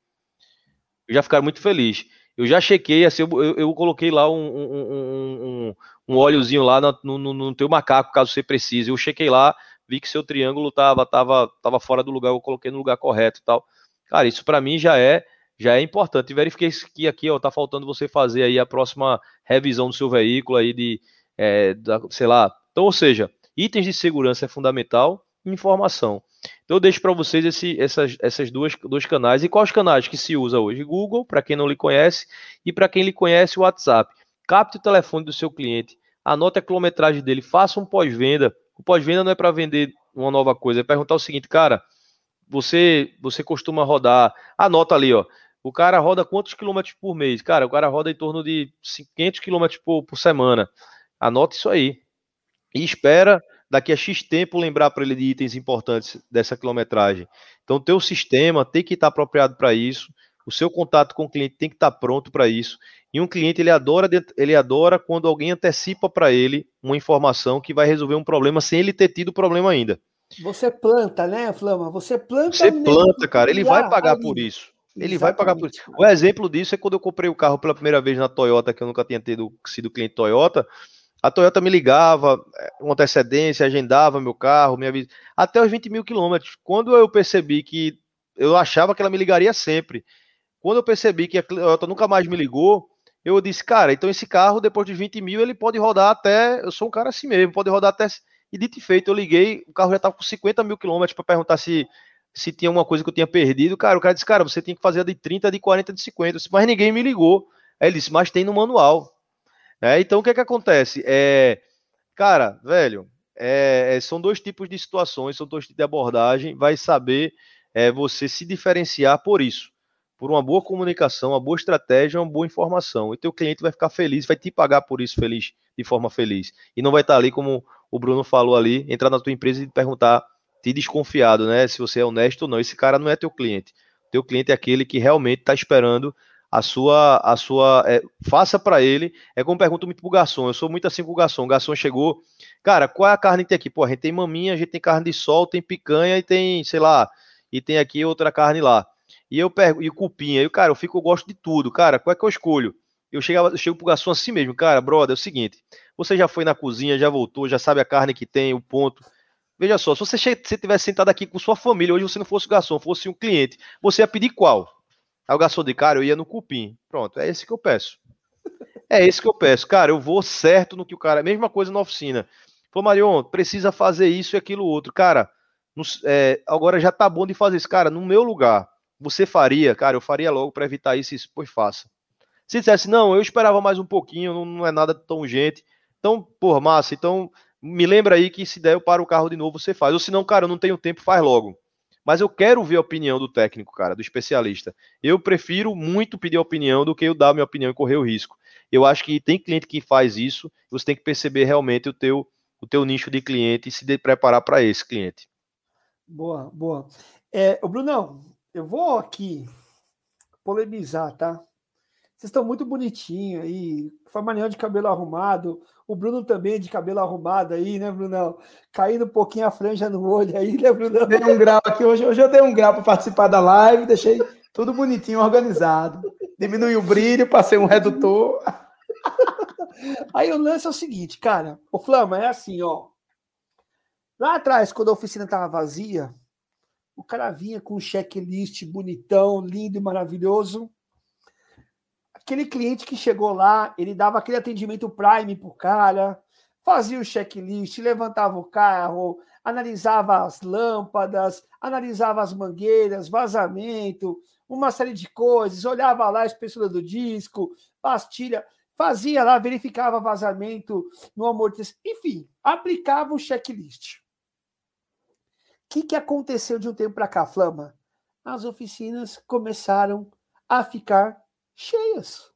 Eu já ficaram muito feliz. Eu já chequei, assim, eu, eu, eu coloquei lá um, um, um, um óleozinho lá no, no, no, teu macaco, caso você precise. Eu chequei lá, vi que seu triângulo tava, tava, tava fora do lugar, eu coloquei no lugar correto e tal. Cara, isso para mim já é já é importante. Verifiquei que aqui, ó, tá faltando você fazer aí a próxima revisão do seu veículo aí de, é, da, sei lá. Então, ou seja, Itens de segurança é fundamental, informação. Então eu deixo para vocês esse, essas, essas duas dois canais. E quais canais que se usa hoje? Google, para quem não lhe conhece, e para quem lhe conhece, o WhatsApp. Capte o telefone do seu cliente, anote a quilometragem dele, faça um pós-venda. O pós-venda não é para vender uma nova coisa, é perguntar o seguinte, cara, você você costuma rodar, anota ali, ó. O cara roda quantos quilômetros por mês? Cara, o cara roda em torno de 500 quilômetros por, por semana. Anote isso aí e espera daqui a X tempo lembrar para ele de itens importantes dessa quilometragem. Então, o teu sistema tem que estar apropriado para isso, o seu contato com o cliente tem que estar pronto para isso. E um cliente ele adora, ele adora quando alguém antecipa para ele uma informação que vai resolver um problema sem ele ter tido problema ainda. Você planta, né, Flama? Você planta. Você planta, cara. Ele vai pagar por isso. Ele Exatamente. vai pagar por isso. O exemplo disso é quando eu comprei o carro pela primeira vez na Toyota, que eu nunca tinha tido, sido cliente Toyota. A Toyota me ligava com eh, antecedência, agendava meu carro, minha vida, até os 20 mil quilômetros. Quando eu percebi que eu achava que ela me ligaria sempre. Quando eu percebi que a Toyota nunca mais me ligou, eu disse, cara, então esse carro, depois de 20 mil, ele pode rodar até. Eu sou um cara assim mesmo, pode rodar até. E dito e feito, eu liguei, o carro já estava com 50 mil quilômetros para perguntar se, se tinha alguma coisa que eu tinha perdido. Cara, o cara disse, cara, você tem que fazer de 30, de 40, de 50. Disse, mas ninguém me ligou. Aí ele disse, mas tem no manual. É, então o que é que acontece? É, cara, velho, é, é, são dois tipos de situações, são dois tipos de abordagem. Vai saber é, você se diferenciar por isso, por uma boa comunicação, uma boa estratégia, uma boa informação. E teu cliente vai ficar feliz, vai te pagar por isso feliz, de forma feliz. E não vai estar ali como o Bruno falou ali, entrar na tua empresa e perguntar, te desconfiado, né? Se você é honesto ou não. Esse cara não é teu cliente. Teu cliente é aquele que realmente está esperando a sua, a sua, é, faça para ele. É como pergunto muito pro garçom. Eu sou muito assim com o garçom. O garçom chegou, cara, qual é a carne que tem aqui? Pô, a gente tem maminha, a gente tem carne de sol, tem picanha e tem, sei lá, e tem aqui outra carne lá. E eu pego, e cupim. Aí, cara, eu fico, eu gosto de tudo. Cara, qual é que eu escolho? Eu, chegava, eu chego pro garçom assim mesmo, cara, brother, é o seguinte, você já foi na cozinha, já voltou, já sabe a carne que tem, o ponto. Veja só, se você tivesse sentado aqui com sua família, hoje você não fosse garçom, fosse um cliente, você ia pedir qual? Aí o garçom de cara, eu ia no cupim. Pronto, é esse que eu peço. É esse que eu peço. Cara, eu vou certo no que o cara. Mesma coisa na oficina. Pô, Marion, precisa fazer isso e aquilo outro. Cara, é, agora já tá bom de fazer isso. Cara, no meu lugar, você faria? Cara, eu faria logo para evitar isso, isso, pois faça. Se dissesse, não, eu esperava mais um pouquinho, não, não é nada tão urgente. Então, porra, massa, então me lembra aí que se der eu paro o carro de novo, você faz. Ou se não, cara, eu não tenho tempo, faz logo. Mas eu quero ver a opinião do técnico, cara, do especialista. Eu prefiro muito pedir a opinião do que eu dar minha opinião e correr o risco. Eu acho que tem cliente que faz isso, você tem que perceber realmente o teu, o teu nicho de cliente e se preparar para esse cliente. Boa, boa. É, o Brunão, eu vou aqui polemizar, tá? Vocês estão muito bonitinhos aí, Famanião de cabelo arrumado, o Bruno também de cabelo arrumado aí, né, Brunão? Caindo um pouquinho a franja no olho aí, né, Brunão? Dei um grau aqui, hoje, hoje eu dei um grau para participar da live, deixei tudo bonitinho, organizado. Diminui o brilho, passei um redutor. Aí o lance é o seguinte, cara, o Flama é assim, ó. Lá atrás, quando a oficina estava vazia, o cara vinha com um checklist bonitão, lindo e maravilhoso aquele cliente que chegou lá, ele dava aquele atendimento prime pro cara, fazia o checklist, levantava o carro, analisava as lâmpadas, analisava as mangueiras, vazamento, uma série de coisas, olhava lá a espessura do disco, pastilha, fazia lá, verificava vazamento no amortecedor, enfim, aplicava o checklist. O que, que aconteceu de um tempo para cá, Flama? As oficinas começaram a ficar cheias.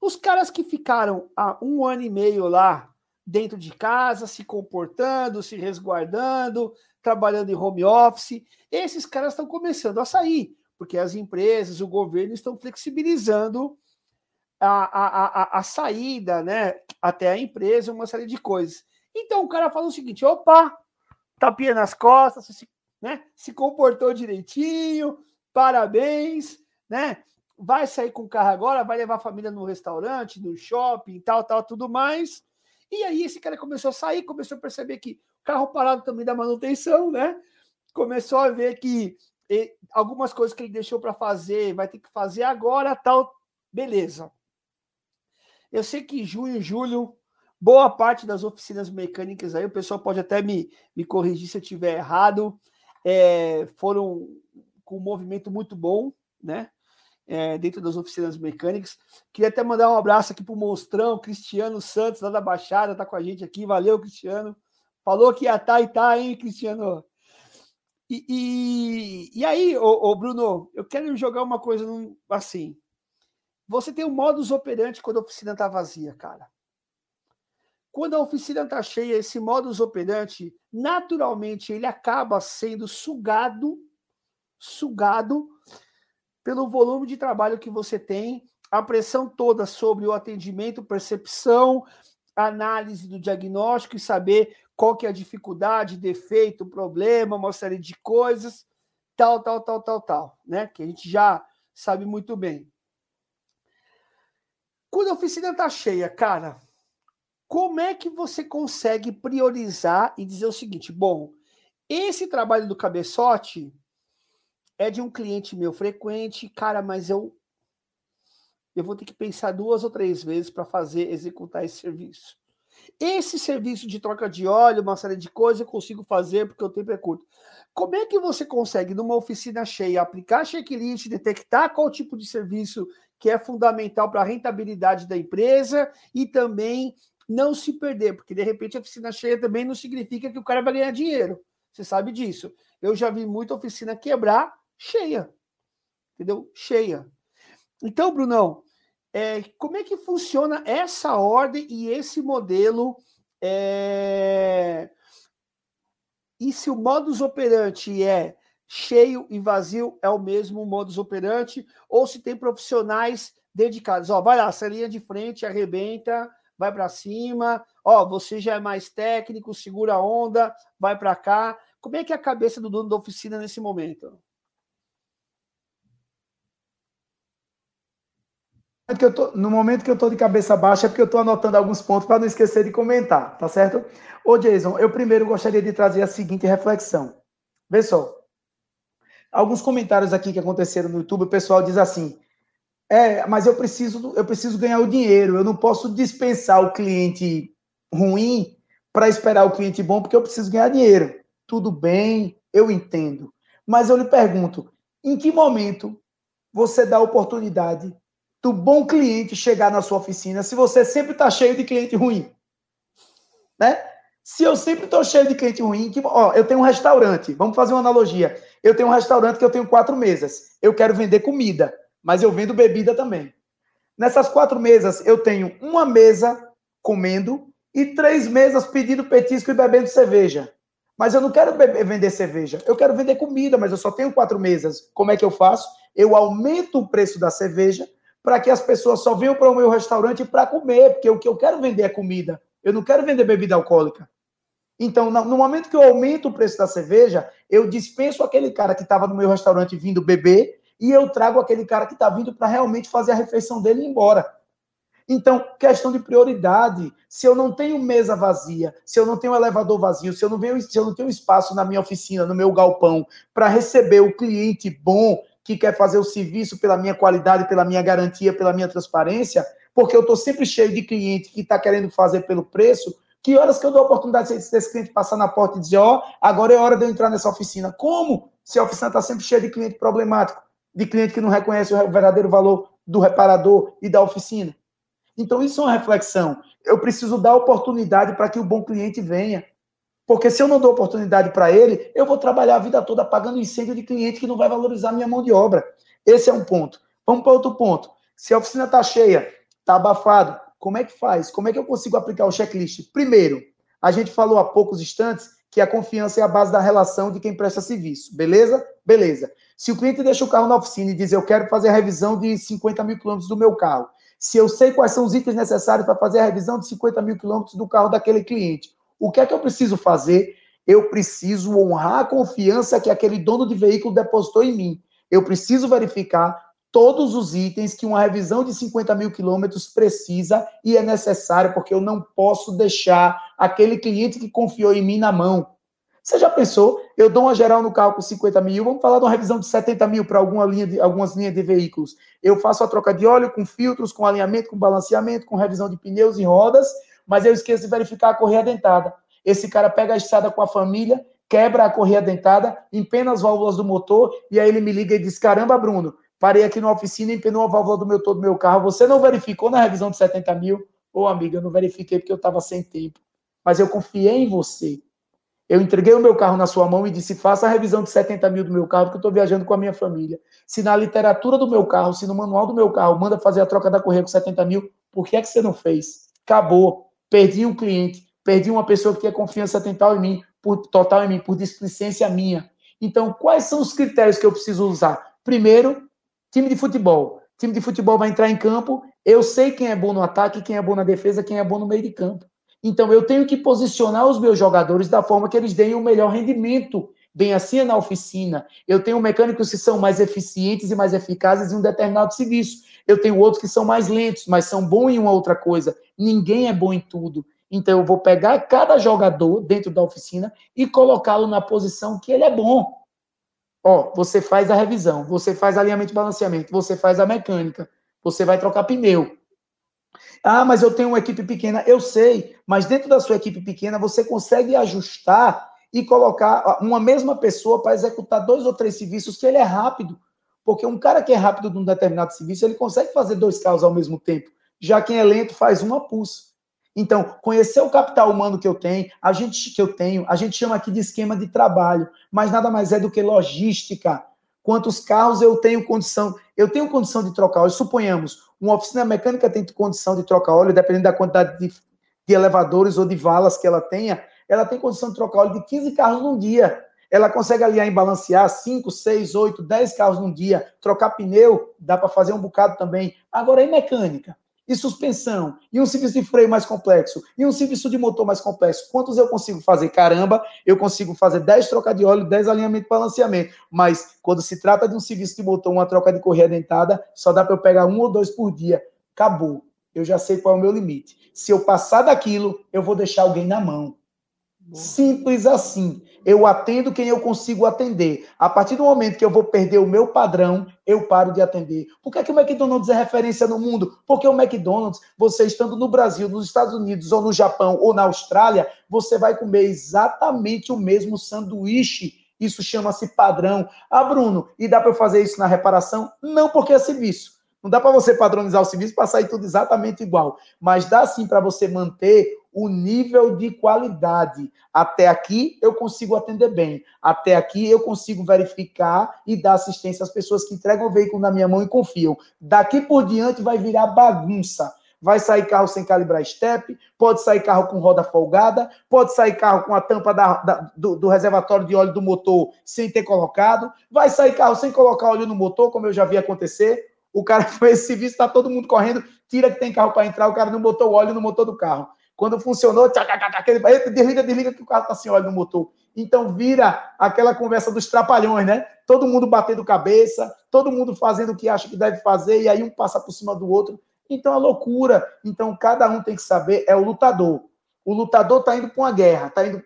Os caras que ficaram há um ano e meio lá dentro de casa, se comportando, se resguardando, trabalhando em home office, esses caras estão começando a sair, porque as empresas, o governo estão flexibilizando a, a, a, a saída, né, até a empresa, uma série de coisas. Então o cara fala o seguinte: opa, tapinha nas costas, se, né, se comportou direitinho, parabéns, né? Vai sair com o carro agora, vai levar a família no restaurante, no shopping, tal, tal, tudo mais. E aí esse cara começou a sair, começou a perceber que o carro parado também dá manutenção, né? Começou a ver que algumas coisas que ele deixou para fazer, vai ter que fazer agora, tal, beleza. Eu sei que junho, julho, boa parte das oficinas mecânicas aí, o pessoal pode até me, me corrigir se eu estiver errado, é, foram com um movimento muito bom, né? É, dentro das oficinas mecânicas. Queria até mandar um abraço aqui para o Monstrão, Cristiano Santos, lá da Baixada, está com a gente aqui. Valeu, Cristiano. Falou que ia tá e tá, hein, Cristiano? E, e, e aí, ô, ô, Bruno, eu quero jogar uma coisa assim. Você tem um modus operandi quando a oficina está vazia, cara. Quando a oficina está cheia, esse modus operandi, naturalmente, ele acaba sendo sugado, sugado pelo volume de trabalho que você tem, a pressão toda sobre o atendimento, percepção, análise do diagnóstico e saber qual que é a dificuldade, defeito, problema, uma série de coisas, tal, tal, tal, tal, tal, né? Que a gente já sabe muito bem. Quando a oficina está cheia, cara, como é que você consegue priorizar e dizer o seguinte: bom, esse trabalho do cabeçote é de um cliente meu frequente, cara, mas eu eu vou ter que pensar duas ou três vezes para fazer executar esse serviço. Esse serviço de troca de óleo, uma série de coisas eu consigo fazer porque o tempo é curto. Como é que você consegue numa oficina cheia aplicar checklist, detectar qual tipo de serviço que é fundamental para a rentabilidade da empresa e também não se perder, porque de repente a oficina cheia também não significa que o cara vai ganhar dinheiro. Você sabe disso. Eu já vi muita oficina quebrar cheia. Entendeu? Cheia. Então, Brunão, é, como é que funciona essa ordem e esse modelo? É... E se o modus operandi é cheio e vazio é o mesmo modus operandi, ou se tem profissionais dedicados. Ó, vai lá, essa linha de frente arrebenta, vai para cima. Ó, você já é mais técnico, segura a onda, vai para cá. Como é que é a cabeça do dono da oficina nesse momento? No momento que eu estou de cabeça baixa é porque eu estou anotando alguns pontos para não esquecer de comentar, tá certo? Ô Jason, eu primeiro gostaria de trazer a seguinte reflexão. Vê só. Alguns comentários aqui que aconteceram no YouTube, o pessoal diz assim: é, mas eu preciso, eu preciso ganhar o dinheiro, eu não posso dispensar o cliente ruim para esperar o cliente bom, porque eu preciso ganhar dinheiro. Tudo bem, eu entendo. Mas eu lhe pergunto: em que momento você dá oportunidade do bom cliente chegar na sua oficina se você sempre está cheio de cliente ruim? Né? Se eu sempre estou cheio de cliente ruim, que, ó, eu tenho um restaurante, vamos fazer uma analogia. Eu tenho um restaurante que eu tenho quatro mesas. Eu quero vender comida mas eu vendo bebida também. Nessas quatro mesas, eu tenho uma mesa comendo e três mesas pedindo petisco e bebendo cerveja. Mas eu não quero vender cerveja, eu quero vender comida, mas eu só tenho quatro mesas. Como é que eu faço? Eu aumento o preço da cerveja para que as pessoas só venham para o meu restaurante para comer, porque o que eu quero vender é comida. Eu não quero vender bebida alcoólica. Então, no momento que eu aumento o preço da cerveja, eu dispenso aquele cara que estava no meu restaurante vindo beber e eu trago aquele cara que está vindo para realmente fazer a refeição dele e ir embora. Então, questão de prioridade. Se eu não tenho mesa vazia, se eu não tenho elevador vazio, se eu não, venho, se eu não tenho espaço na minha oficina, no meu galpão, para receber o cliente bom que quer fazer o serviço pela minha qualidade, pela minha garantia, pela minha transparência, porque eu estou sempre cheio de cliente que está querendo fazer pelo preço, que horas que eu dou a oportunidade desse cliente passar na porta e dizer, ó, oh, agora é hora de eu entrar nessa oficina? Como? Se a oficina está sempre cheia de cliente problemático de cliente que não reconhece o verdadeiro valor do reparador e da oficina. Então, isso é uma reflexão. Eu preciso dar oportunidade para que o bom cliente venha. Porque se eu não dou oportunidade para ele, eu vou trabalhar a vida toda pagando incêndio de cliente que não vai valorizar minha mão de obra. Esse é um ponto. Vamos para outro ponto. Se a oficina está cheia, está abafado, como é que faz? Como é que eu consigo aplicar o checklist? Primeiro, a gente falou há poucos instantes que a confiança é a base da relação de quem presta serviço. Beleza? Beleza. Se o cliente deixa o carro na oficina e diz, eu quero fazer a revisão de 50 mil quilômetros do meu carro, se eu sei quais são os itens necessários para fazer a revisão de 50 mil quilômetros do carro daquele cliente, o que é que eu preciso fazer? Eu preciso honrar a confiança que aquele dono de veículo depositou em mim. Eu preciso verificar todos os itens que uma revisão de 50 mil quilômetros precisa e é necessário, porque eu não posso deixar aquele cliente que confiou em mim na mão. Você já pensou? Eu dou uma geral no carro com 50 mil, vamos falar de uma revisão de 70 mil para alguma linha de, algumas linhas de veículos. Eu faço a troca de óleo com filtros, com alinhamento, com balanceamento, com revisão de pneus e rodas, mas eu esqueço de verificar a correia dentada. Esse cara pega a estrada com a família, quebra a correia dentada, empena as válvulas do motor e aí ele me liga e diz: Caramba, Bruno, parei aqui na oficina e empenou a válvula do motor do meu carro. Você não verificou na revisão de 70 mil? Ô, amiga, eu não verifiquei porque eu estava sem tempo. Mas eu confiei em você. Eu entreguei o meu carro na sua mão e disse: faça a revisão de 70 mil do meu carro, porque eu estou viajando com a minha família. Se na literatura do meu carro, se no manual do meu carro manda fazer a troca da correia com 70 mil, por que é que você não fez? Acabou. Perdi um cliente, perdi uma pessoa que tinha confiança total em mim, por, total em mim, por displicência minha. Então, quais são os critérios que eu preciso usar? Primeiro, time de futebol. Time de futebol vai entrar em campo, eu sei quem é bom no ataque, quem é bom na defesa, quem é bom no meio de campo. Então, eu tenho que posicionar os meus jogadores da forma que eles deem o melhor rendimento. Bem assim é na oficina. Eu tenho mecânicos que são mais eficientes e mais eficazes em um determinado serviço. Eu tenho outros que são mais lentos, mas são bons em uma outra coisa. Ninguém é bom em tudo. Então, eu vou pegar cada jogador dentro da oficina e colocá-lo na posição que ele é bom. Ó, você faz a revisão, você faz alinhamento e balanceamento, você faz a mecânica, você vai trocar pneu, ah, mas eu tenho uma equipe pequena. Eu sei, mas dentro da sua equipe pequena você consegue ajustar e colocar uma mesma pessoa para executar dois ou três serviços que ele é rápido. Porque um cara que é rápido num determinado serviço, ele consegue fazer dois carros ao mesmo tempo. Já quem é lento faz uma pulsa. Então, conhecer o capital humano que eu tenho, a gente que eu tenho, a gente chama aqui de esquema de trabalho, mas nada mais é do que logística. Quantos carros eu tenho condição? Eu tenho condição de trocar. Hoje, suponhamos, uma oficina mecânica tem condição de trocar óleo, dependendo da quantidade de, de elevadores ou de valas que ela tenha, ela tem condição de trocar óleo de 15 carros num dia. Ela consegue alinhar e balancear 5, 6, 8, 10 carros num dia, trocar pneu, dá para fazer um bocado também. Agora, e mecânica? E suspensão? E um serviço de freio mais complexo? E um serviço de motor mais complexo? Quantos eu consigo fazer? Caramba, eu consigo fazer 10 trocas de óleo, 10 alinhamento e balanceamento. Mas quando se trata de um serviço de motor, uma troca de correia dentada, só dá para eu pegar um ou dois por dia. Acabou. Eu já sei qual é o meu limite. Se eu passar daquilo, eu vou deixar alguém na mão. Simples assim. Eu atendo quem eu consigo atender. A partir do momento que eu vou perder o meu padrão, eu paro de atender. Por que, é que o McDonald's é referência no mundo? Porque o McDonald's, você estando no Brasil, nos Estados Unidos, ou no Japão, ou na Austrália, você vai comer exatamente o mesmo sanduíche. Isso chama-se padrão. Ah, Bruno, e dá para eu fazer isso na reparação? Não, porque é serviço. Não dá para você padronizar o serviço para sair tudo exatamente igual, mas dá sim para você manter o nível de qualidade. Até aqui eu consigo atender bem, até aqui eu consigo verificar e dar assistência às pessoas que entregam o veículo na minha mão e confiam. Daqui por diante vai virar bagunça. Vai sair carro sem calibrar step, pode sair carro com roda folgada, pode sair carro com a tampa da, da, do, do, reservatório de óleo do motor sem ter colocado, vai sair carro sem colocar óleo no motor, como eu já vi acontecer. O cara fez esse serviço, está todo mundo correndo, tira que tem carro para entrar, o cara não botou óleo no motor do carro. Quando funcionou, aquele desliga, desliga que o carro está sem óleo no motor. Então vira aquela conversa dos trapalhões, né? Todo mundo batendo cabeça, todo mundo fazendo o que acha que deve fazer, e aí um passa por cima do outro. Então é loucura. Então cada um tem que saber, é o lutador. O lutador está indo para uma guerra, está indo,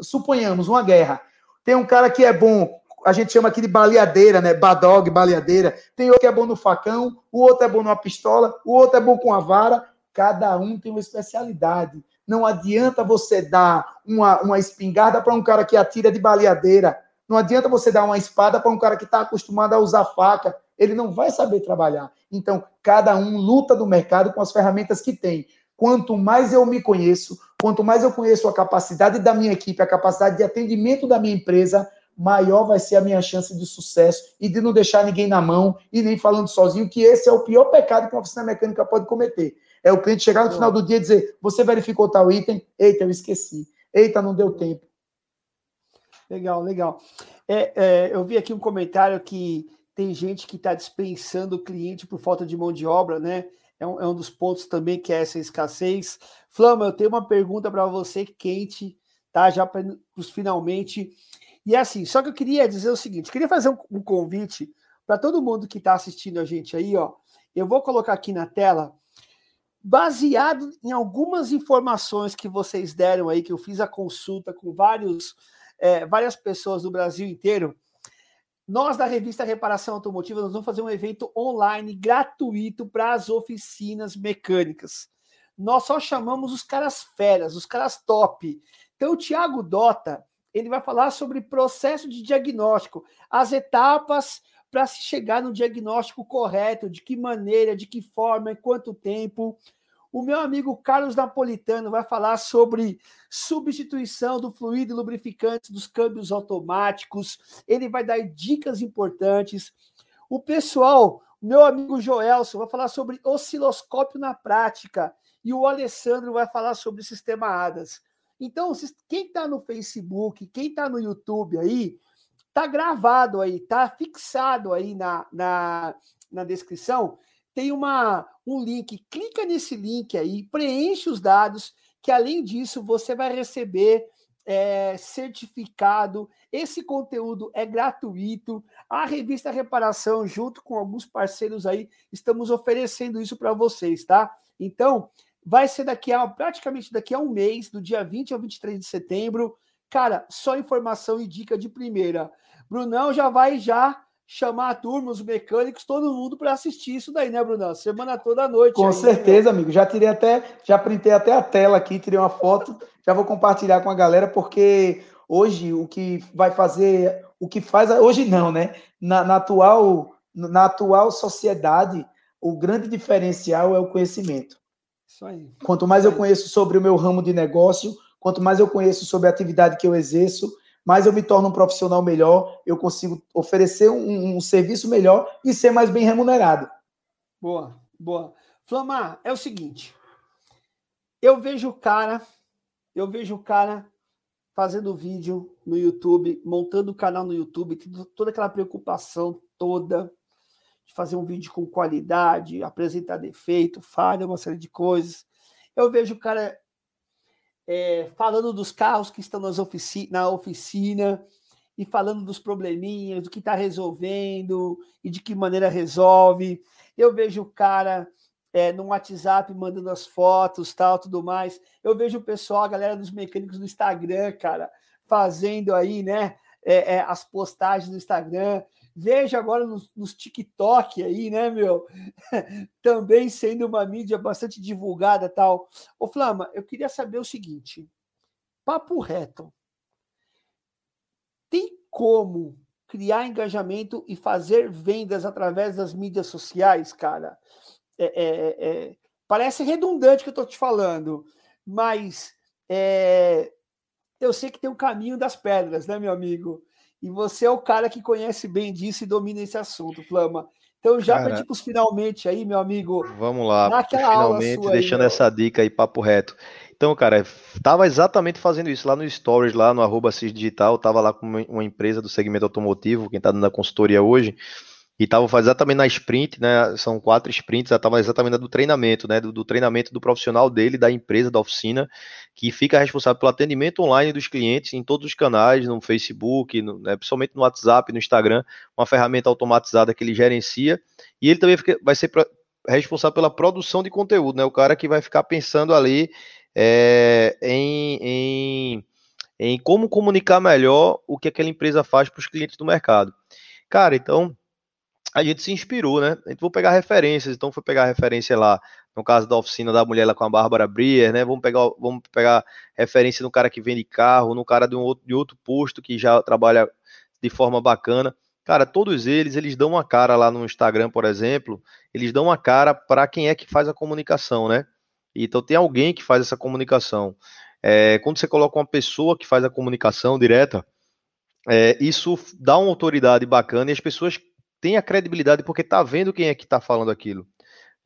suponhamos, uma guerra. Tem um cara que é bom a gente chama aqui de baleadeira, né? Badog, baleadeira. Tem outro que é bom no facão, o outro é bom numa pistola, o outro é bom com a vara. Cada um tem uma especialidade. Não adianta você dar uma, uma espingarda para um cara que atira de baleadeira. Não adianta você dar uma espada para um cara que está acostumado a usar faca. Ele não vai saber trabalhar. Então, cada um luta no mercado com as ferramentas que tem. Quanto mais eu me conheço, quanto mais eu conheço a capacidade da minha equipe, a capacidade de atendimento da minha empresa, maior vai ser a minha chance de sucesso e de não deixar ninguém na mão e nem falando sozinho, que esse é o pior pecado que uma oficina mecânica pode cometer. É o cliente chegar no final do dia e dizer: Você verificou tal item? Eita, eu esqueci. Eita, não deu tempo. Legal, legal. É, é, eu vi aqui um comentário que tem gente que está dispensando o cliente por falta de mão de obra, né? É um, é um dos pontos também que é essa escassez. Flama, eu tenho uma pergunta para você quente, tá? Já para os finalmente. E é assim, só que eu queria dizer o seguinte: queria fazer um, um convite para todo mundo que está assistindo a gente aí, ó. Eu vou colocar aqui na tela, baseado em algumas informações que vocês deram aí, que eu fiz a consulta com vários, é, várias pessoas do Brasil inteiro. Nós, da revista Reparação Automotiva, nós vamos fazer um evento online gratuito para as oficinas mecânicas. Nós só chamamos os caras feras, os caras top. Então, o Thiago Dota, ele vai falar sobre processo de diagnóstico, as etapas para se chegar no diagnóstico correto, de que maneira, de que forma, em quanto tempo. O meu amigo Carlos Napolitano vai falar sobre substituição do fluido lubrificante dos câmbios automáticos. Ele vai dar dicas importantes. O pessoal, meu amigo Joelson, vai falar sobre osciloscópio na prática. E o Alessandro vai falar sobre sistema ADAS. Então, quem está no Facebook, quem está no YouTube aí, tá gravado aí, tá fixado aí na, na, na descrição. Tem uma, um link, clica nesse link aí, preenche os dados, que além disso você vai receber é, certificado. Esse conteúdo é gratuito. A revista Reparação, junto com alguns parceiros aí, estamos oferecendo isso para vocês, tá? Então, Vai ser daqui a praticamente daqui a um mês, do dia 20 ao 23 de setembro. Cara, só informação e dica de primeira. Brunão já vai já chamar a turma, os mecânicos, todo mundo para assistir isso daí, né, Brunão? Semana toda à noite. Com aí, certeza, né, amigo. Já tirei até, já printei até a tela aqui, tirei uma foto, já vou compartilhar com a galera, porque hoje o que vai fazer, o que faz, hoje não, né? Na, na atual, na atual sociedade, o grande diferencial é o conhecimento. Isso aí. Quanto mais eu conheço sobre o meu ramo de negócio, quanto mais eu conheço sobre a atividade que eu exerço, mais eu me torno um profissional melhor, eu consigo oferecer um, um serviço melhor e ser mais bem remunerado. Boa, boa. Flamar, é o seguinte. Eu vejo o cara, eu vejo o cara fazendo vídeo no YouTube, montando o canal no YouTube, toda aquela preocupação toda de fazer um vídeo com qualidade, apresentar defeito, falha, uma série de coisas. Eu vejo o cara é, falando dos carros que estão nas ofici na oficina e falando dos probleminhas, do que está resolvendo e de que maneira resolve. Eu vejo o cara é, no WhatsApp mandando as fotos, tal, tudo mais. Eu vejo o pessoal, a galera dos mecânicos no Instagram, cara, fazendo aí, né, é, é, as postagens no Instagram. Vejo agora nos, nos TikTok aí, né, meu? Também sendo uma mídia bastante divulgada tal. Ô, Flama, eu queria saber o seguinte: papo reto. Tem como criar engajamento e fazer vendas através das mídias sociais, cara? É, é, é, parece redundante que eu estou te falando, mas é, eu sei que tem o caminho das pedras, né, meu amigo? E você é o cara que conhece bem disso e domina esse assunto, Flama. Então, já para tipo, finalmente aí, meu amigo. Vamos lá, finalmente, deixando aí, essa dica aí, papo reto. Então, cara, tava exatamente fazendo isso lá no Stories, lá no arroba Digital, tava lá com uma empresa do segmento automotivo, quem tá dando a consultoria hoje, e tava exatamente na sprint, né? São quatro sprints, estava exatamente do treinamento, né? Do, do, treinamento do profissional dele, da empresa, da oficina, que fica responsável pelo atendimento online dos clientes em todos os canais, no Facebook, no, né, principalmente no WhatsApp, no Instagram, uma ferramenta automatizada que ele gerencia, e ele também fica, vai ser pra, responsável pela produção de conteúdo, né? O cara que vai ficar pensando ali é, em, em, em como comunicar melhor o que aquela empresa faz para os clientes do mercado. Cara, então a gente se inspirou, né? A gente vou pegar referências, então foi pegar referência lá, no caso da oficina da mulher lá com a Bárbara Brier, né? Vamos pegar, vamos pegar referência no cara que vende carro, no cara de, um outro, de outro posto que já trabalha de forma bacana. Cara, todos eles, eles dão uma cara lá no Instagram, por exemplo, eles dão uma cara para quem é que faz a comunicação, né? Então tem alguém que faz essa comunicação. É, quando você coloca uma pessoa que faz a comunicação direta, é, isso dá uma autoridade bacana e as pessoas tem a credibilidade porque tá vendo quem é que está falando aquilo.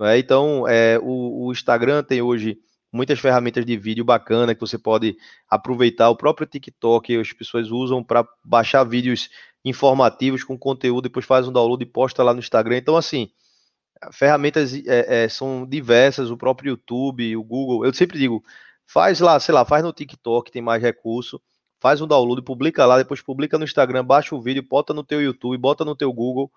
É? Então, é, o, o, Instagram tem hoje muitas ferramentas de vídeo bacana que você pode aproveitar. O próprio TikTok as pessoas usam para baixar vídeos informativos com conteúdo, depois faz um download e posta lá no Instagram. Então, assim, ferramentas é, é, são diversas, o próprio YouTube, o Google. Eu sempre digo, faz lá, sei lá, faz no TikTok, tem mais recurso faz um download, publica lá, depois publica no Instagram, baixa o vídeo, bota no teu YouTube, bota no teu Google.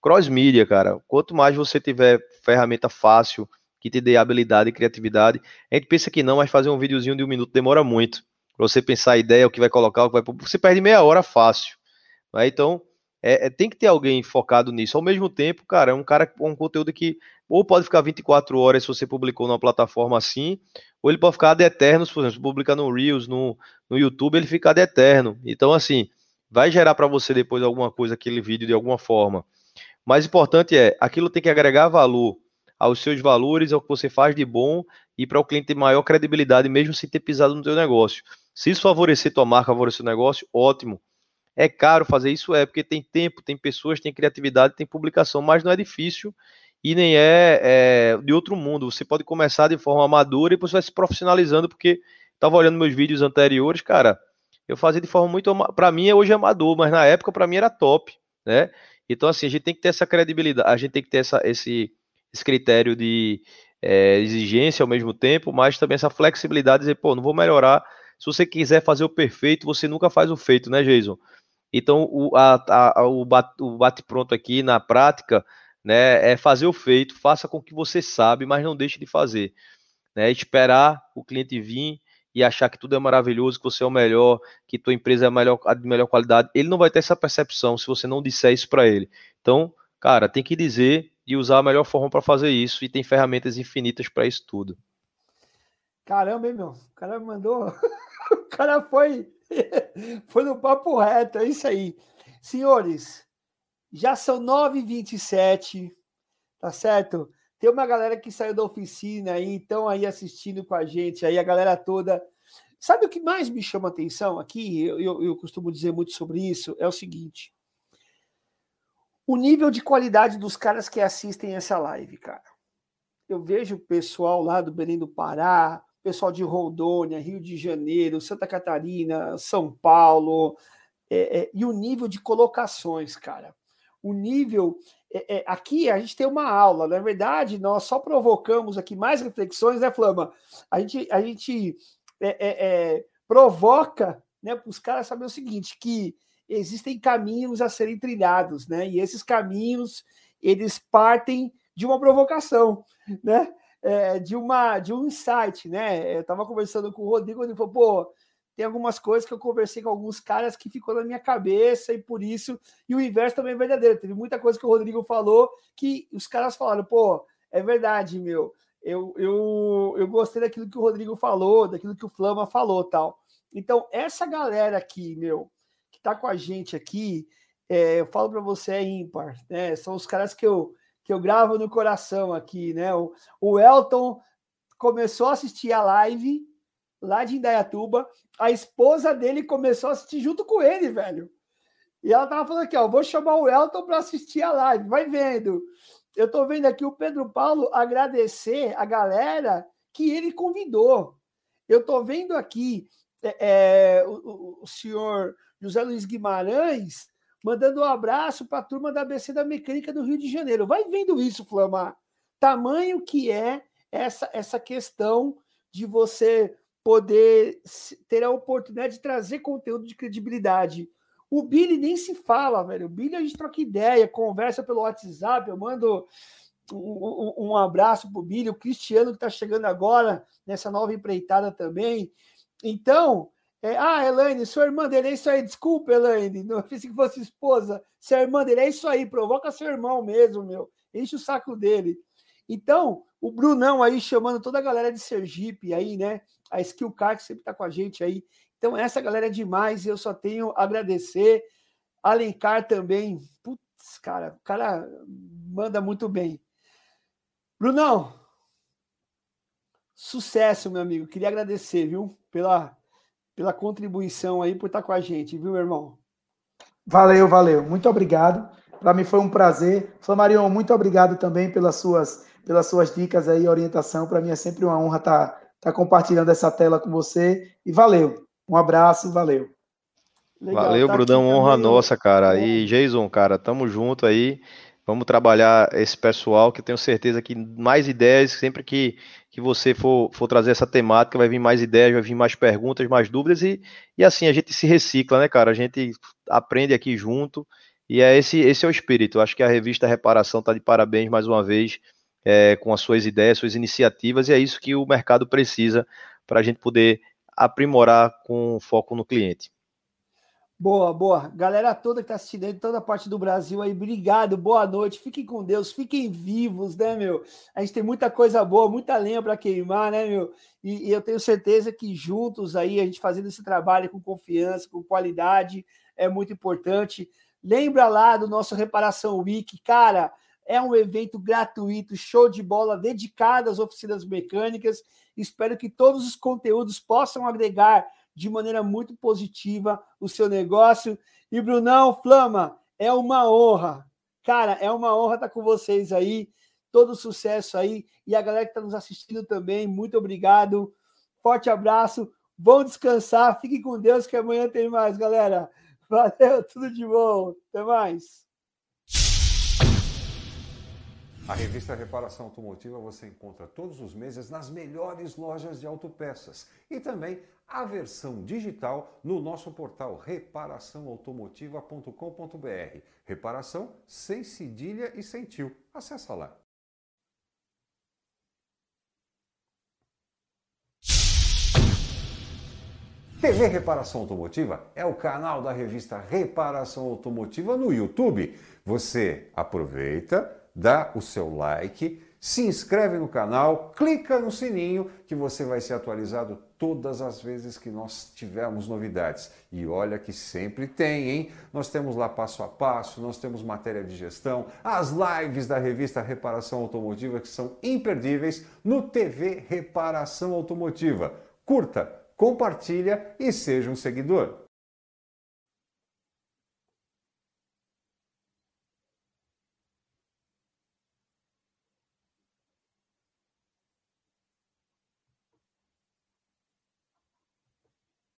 Cross mídia, cara. Quanto mais você tiver ferramenta fácil, que te dê habilidade e criatividade, a gente pensa que não, mas fazer um videozinho de um minuto demora muito. Pra você pensar a ideia, o que vai colocar, o que vai. Você perde meia hora fácil. Né? Então, é, é, tem que ter alguém focado nisso. Ao mesmo tempo, cara, é um cara um conteúdo que ou pode ficar 24 horas se você publicou numa plataforma assim, ou ele pode ficar ad eterno, por exemplo, se publica no Reels, no, no YouTube, ele fica ad eterno. Então, assim, vai gerar para você depois alguma coisa, aquele vídeo de alguma forma. Mais importante é, aquilo tem que agregar valor aos seus valores, ao que você faz de bom e para o cliente ter maior credibilidade, mesmo sem ter pisado no teu negócio. Se isso favorecer tua marca, favorecer o negócio, ótimo. É caro fazer isso? É, porque tem tempo, tem pessoas, tem criatividade, tem publicação, mas não é difícil e nem é, é, de outro mundo. Você pode começar de forma amadora e depois vai se profissionalizando, porque estava olhando meus vídeos anteriores, cara, eu fazia de forma muito, para mim hoje é amador, mas na época para mim era top, né? Então assim, a gente tem que ter essa credibilidade, a gente tem que ter essa, esse, esse critério de é, exigência ao mesmo tempo, mas também essa flexibilidade de dizer, pô, não vou melhorar. Se você quiser fazer o perfeito, você nunca faz o feito, né, Jason? Então, o, a, a, o bate-pronto aqui na prática né, é fazer o feito, faça com que você sabe, mas não deixe de fazer. Né, esperar o cliente vir e achar que tudo é maravilhoso, que você é o melhor, que tua empresa é a melhor, a de melhor qualidade, ele não vai ter essa percepção se você não disser isso para ele. Então, cara, tem que dizer e usar a melhor forma para fazer isso e tem ferramentas infinitas para isso tudo. Caramba, hein, meu? O cara mandou. o cara foi. foi no papo reto, é isso aí. Senhores, já são 9h27, tá certo? Tem uma galera que saiu da oficina aí, estão aí assistindo com a gente, aí a galera toda. Sabe o que mais me chama atenção aqui? Eu, eu, eu costumo dizer muito sobre isso. É o seguinte: o nível de qualidade dos caras que assistem essa live, cara. Eu vejo o pessoal lá do Belém do Pará, pessoal de Rondônia, Rio de Janeiro, Santa Catarina, São Paulo, é, é, e o nível de colocações, cara. O nível. É, é, aqui a gente tem uma aula, na verdade, nós só provocamos aqui mais reflexões, né, Flama? A gente, a gente é, provoca né, para os caras saberem o seguinte: que existem caminhos a serem trilhados, né? E esses caminhos eles partem de uma provocação, né? É, de uma de um insight, né? Eu estava conversando com o Rodrigo, ele falou, pô, tem algumas coisas que eu conversei com alguns caras que ficou na minha cabeça e por isso, e o inverso também é verdadeiro. Teve muita coisa que o Rodrigo falou que os caras falaram, pô, é verdade, meu. Eu, eu, eu gostei daquilo que o Rodrigo falou, daquilo que o Flama falou, tal. Então, essa galera aqui, meu, que tá com a gente aqui, é, eu falo para você, é ímpar, né? São os caras que eu, que eu gravo no coração aqui, né? O, o Elton começou a assistir a live lá de Indaiatuba. A esposa dele começou a assistir junto com ele, velho. E ela tava falando aqui, ó, vou chamar o Elton para assistir a live. Vai vendo. Eu tô vendo aqui o Pedro Paulo agradecer a galera que ele convidou. Eu tô vendo aqui é, é, o, o senhor José Luiz Guimarães mandando um abraço para a turma da ABC da Mecânica do Rio de Janeiro. Vai vendo isso, Flamar. Tamanho que é essa, essa questão de você poder ter a oportunidade de trazer conteúdo de credibilidade. O Billy nem se fala, velho. O Billy a gente troca ideia, conversa pelo WhatsApp, eu mando um, um, um abraço pro Billy, o Cristiano que está chegando agora nessa nova empreitada também. Então, é, ah, Elaine, sua irmã dele é isso aí. Desculpa, Elaine, não fiz que fosse esposa. Sua irmã dele é isso aí, provoca seu irmão mesmo, meu. Enche o saco dele. Então, o Brunão aí chamando toda a galera de Sergipe aí, né? A Skill Car que sempre tá com a gente aí. Então, essa galera é demais e eu só tenho a agradecer. Alencar também. Putz, cara, o cara manda muito bem. Brunão, sucesso, meu amigo. Queria agradecer, viu, pela, pela contribuição aí, por estar com a gente, viu, meu irmão? Valeu, valeu. Muito obrigado. Para mim foi um prazer. Flamarion, muito obrigado também pelas suas pelas suas dicas aí, orientação. Para mim é sempre uma honra estar tá, tá compartilhando essa tela com você. E valeu. Um abraço, valeu. Legal, valeu, tá Brudão, honra também. nossa, cara. E Jason, cara, tamo junto aí. Vamos trabalhar esse pessoal, que eu tenho certeza que mais ideias, sempre que, que você for, for trazer essa temática, vai vir mais ideias, vai vir mais perguntas, mais dúvidas, e, e assim a gente se recicla, né, cara? A gente aprende aqui junto, e é esse, esse é o espírito. Eu acho que a revista Reparação está de parabéns mais uma vez é, com as suas ideias, suas iniciativas, e é isso que o mercado precisa para a gente poder aprimorar com foco no cliente. Boa, boa. Galera toda que está assistindo aí, toda a parte do Brasil aí, obrigado, boa noite, fiquem com Deus, fiquem vivos, né, meu? A gente tem muita coisa boa, muita lenha para queimar, né, meu? E, e, eu tenho certeza que juntos aí, a gente fazendo esse trabalho com confiança, com qualidade, é muito importante. Lembra lá do nosso Reparação Week, cara, é um evento gratuito, show de bola, dedicado às oficinas mecânicas. Espero que todos os conteúdos possam agregar de maneira muito positiva o seu negócio. E Brunão, Flama, é uma honra. Cara, é uma honra estar com vocês aí. Todo sucesso aí. E a galera que está nos assistindo também, muito obrigado. Forte abraço. Vão descansar. Fiquem com Deus, que amanhã tem mais, galera. Valeu, tudo de bom. Até mais. A revista Reparação Automotiva você encontra todos os meses nas melhores lojas de autopeças e também a versão digital no nosso portal reparaçãoautomotiva.com.br. Reparação sem cedilha e sem tio. Acesse lá. TV Reparação Automotiva é o canal da revista Reparação Automotiva no YouTube. Você aproveita dá o seu like, se inscreve no canal, clica no sininho que você vai ser atualizado todas as vezes que nós tivermos novidades. E olha que sempre tem, hein? Nós temos lá passo a passo, nós temos matéria de gestão, as lives da revista Reparação Automotiva que são imperdíveis no TV Reparação Automotiva. Curta, compartilha e seja um seguidor.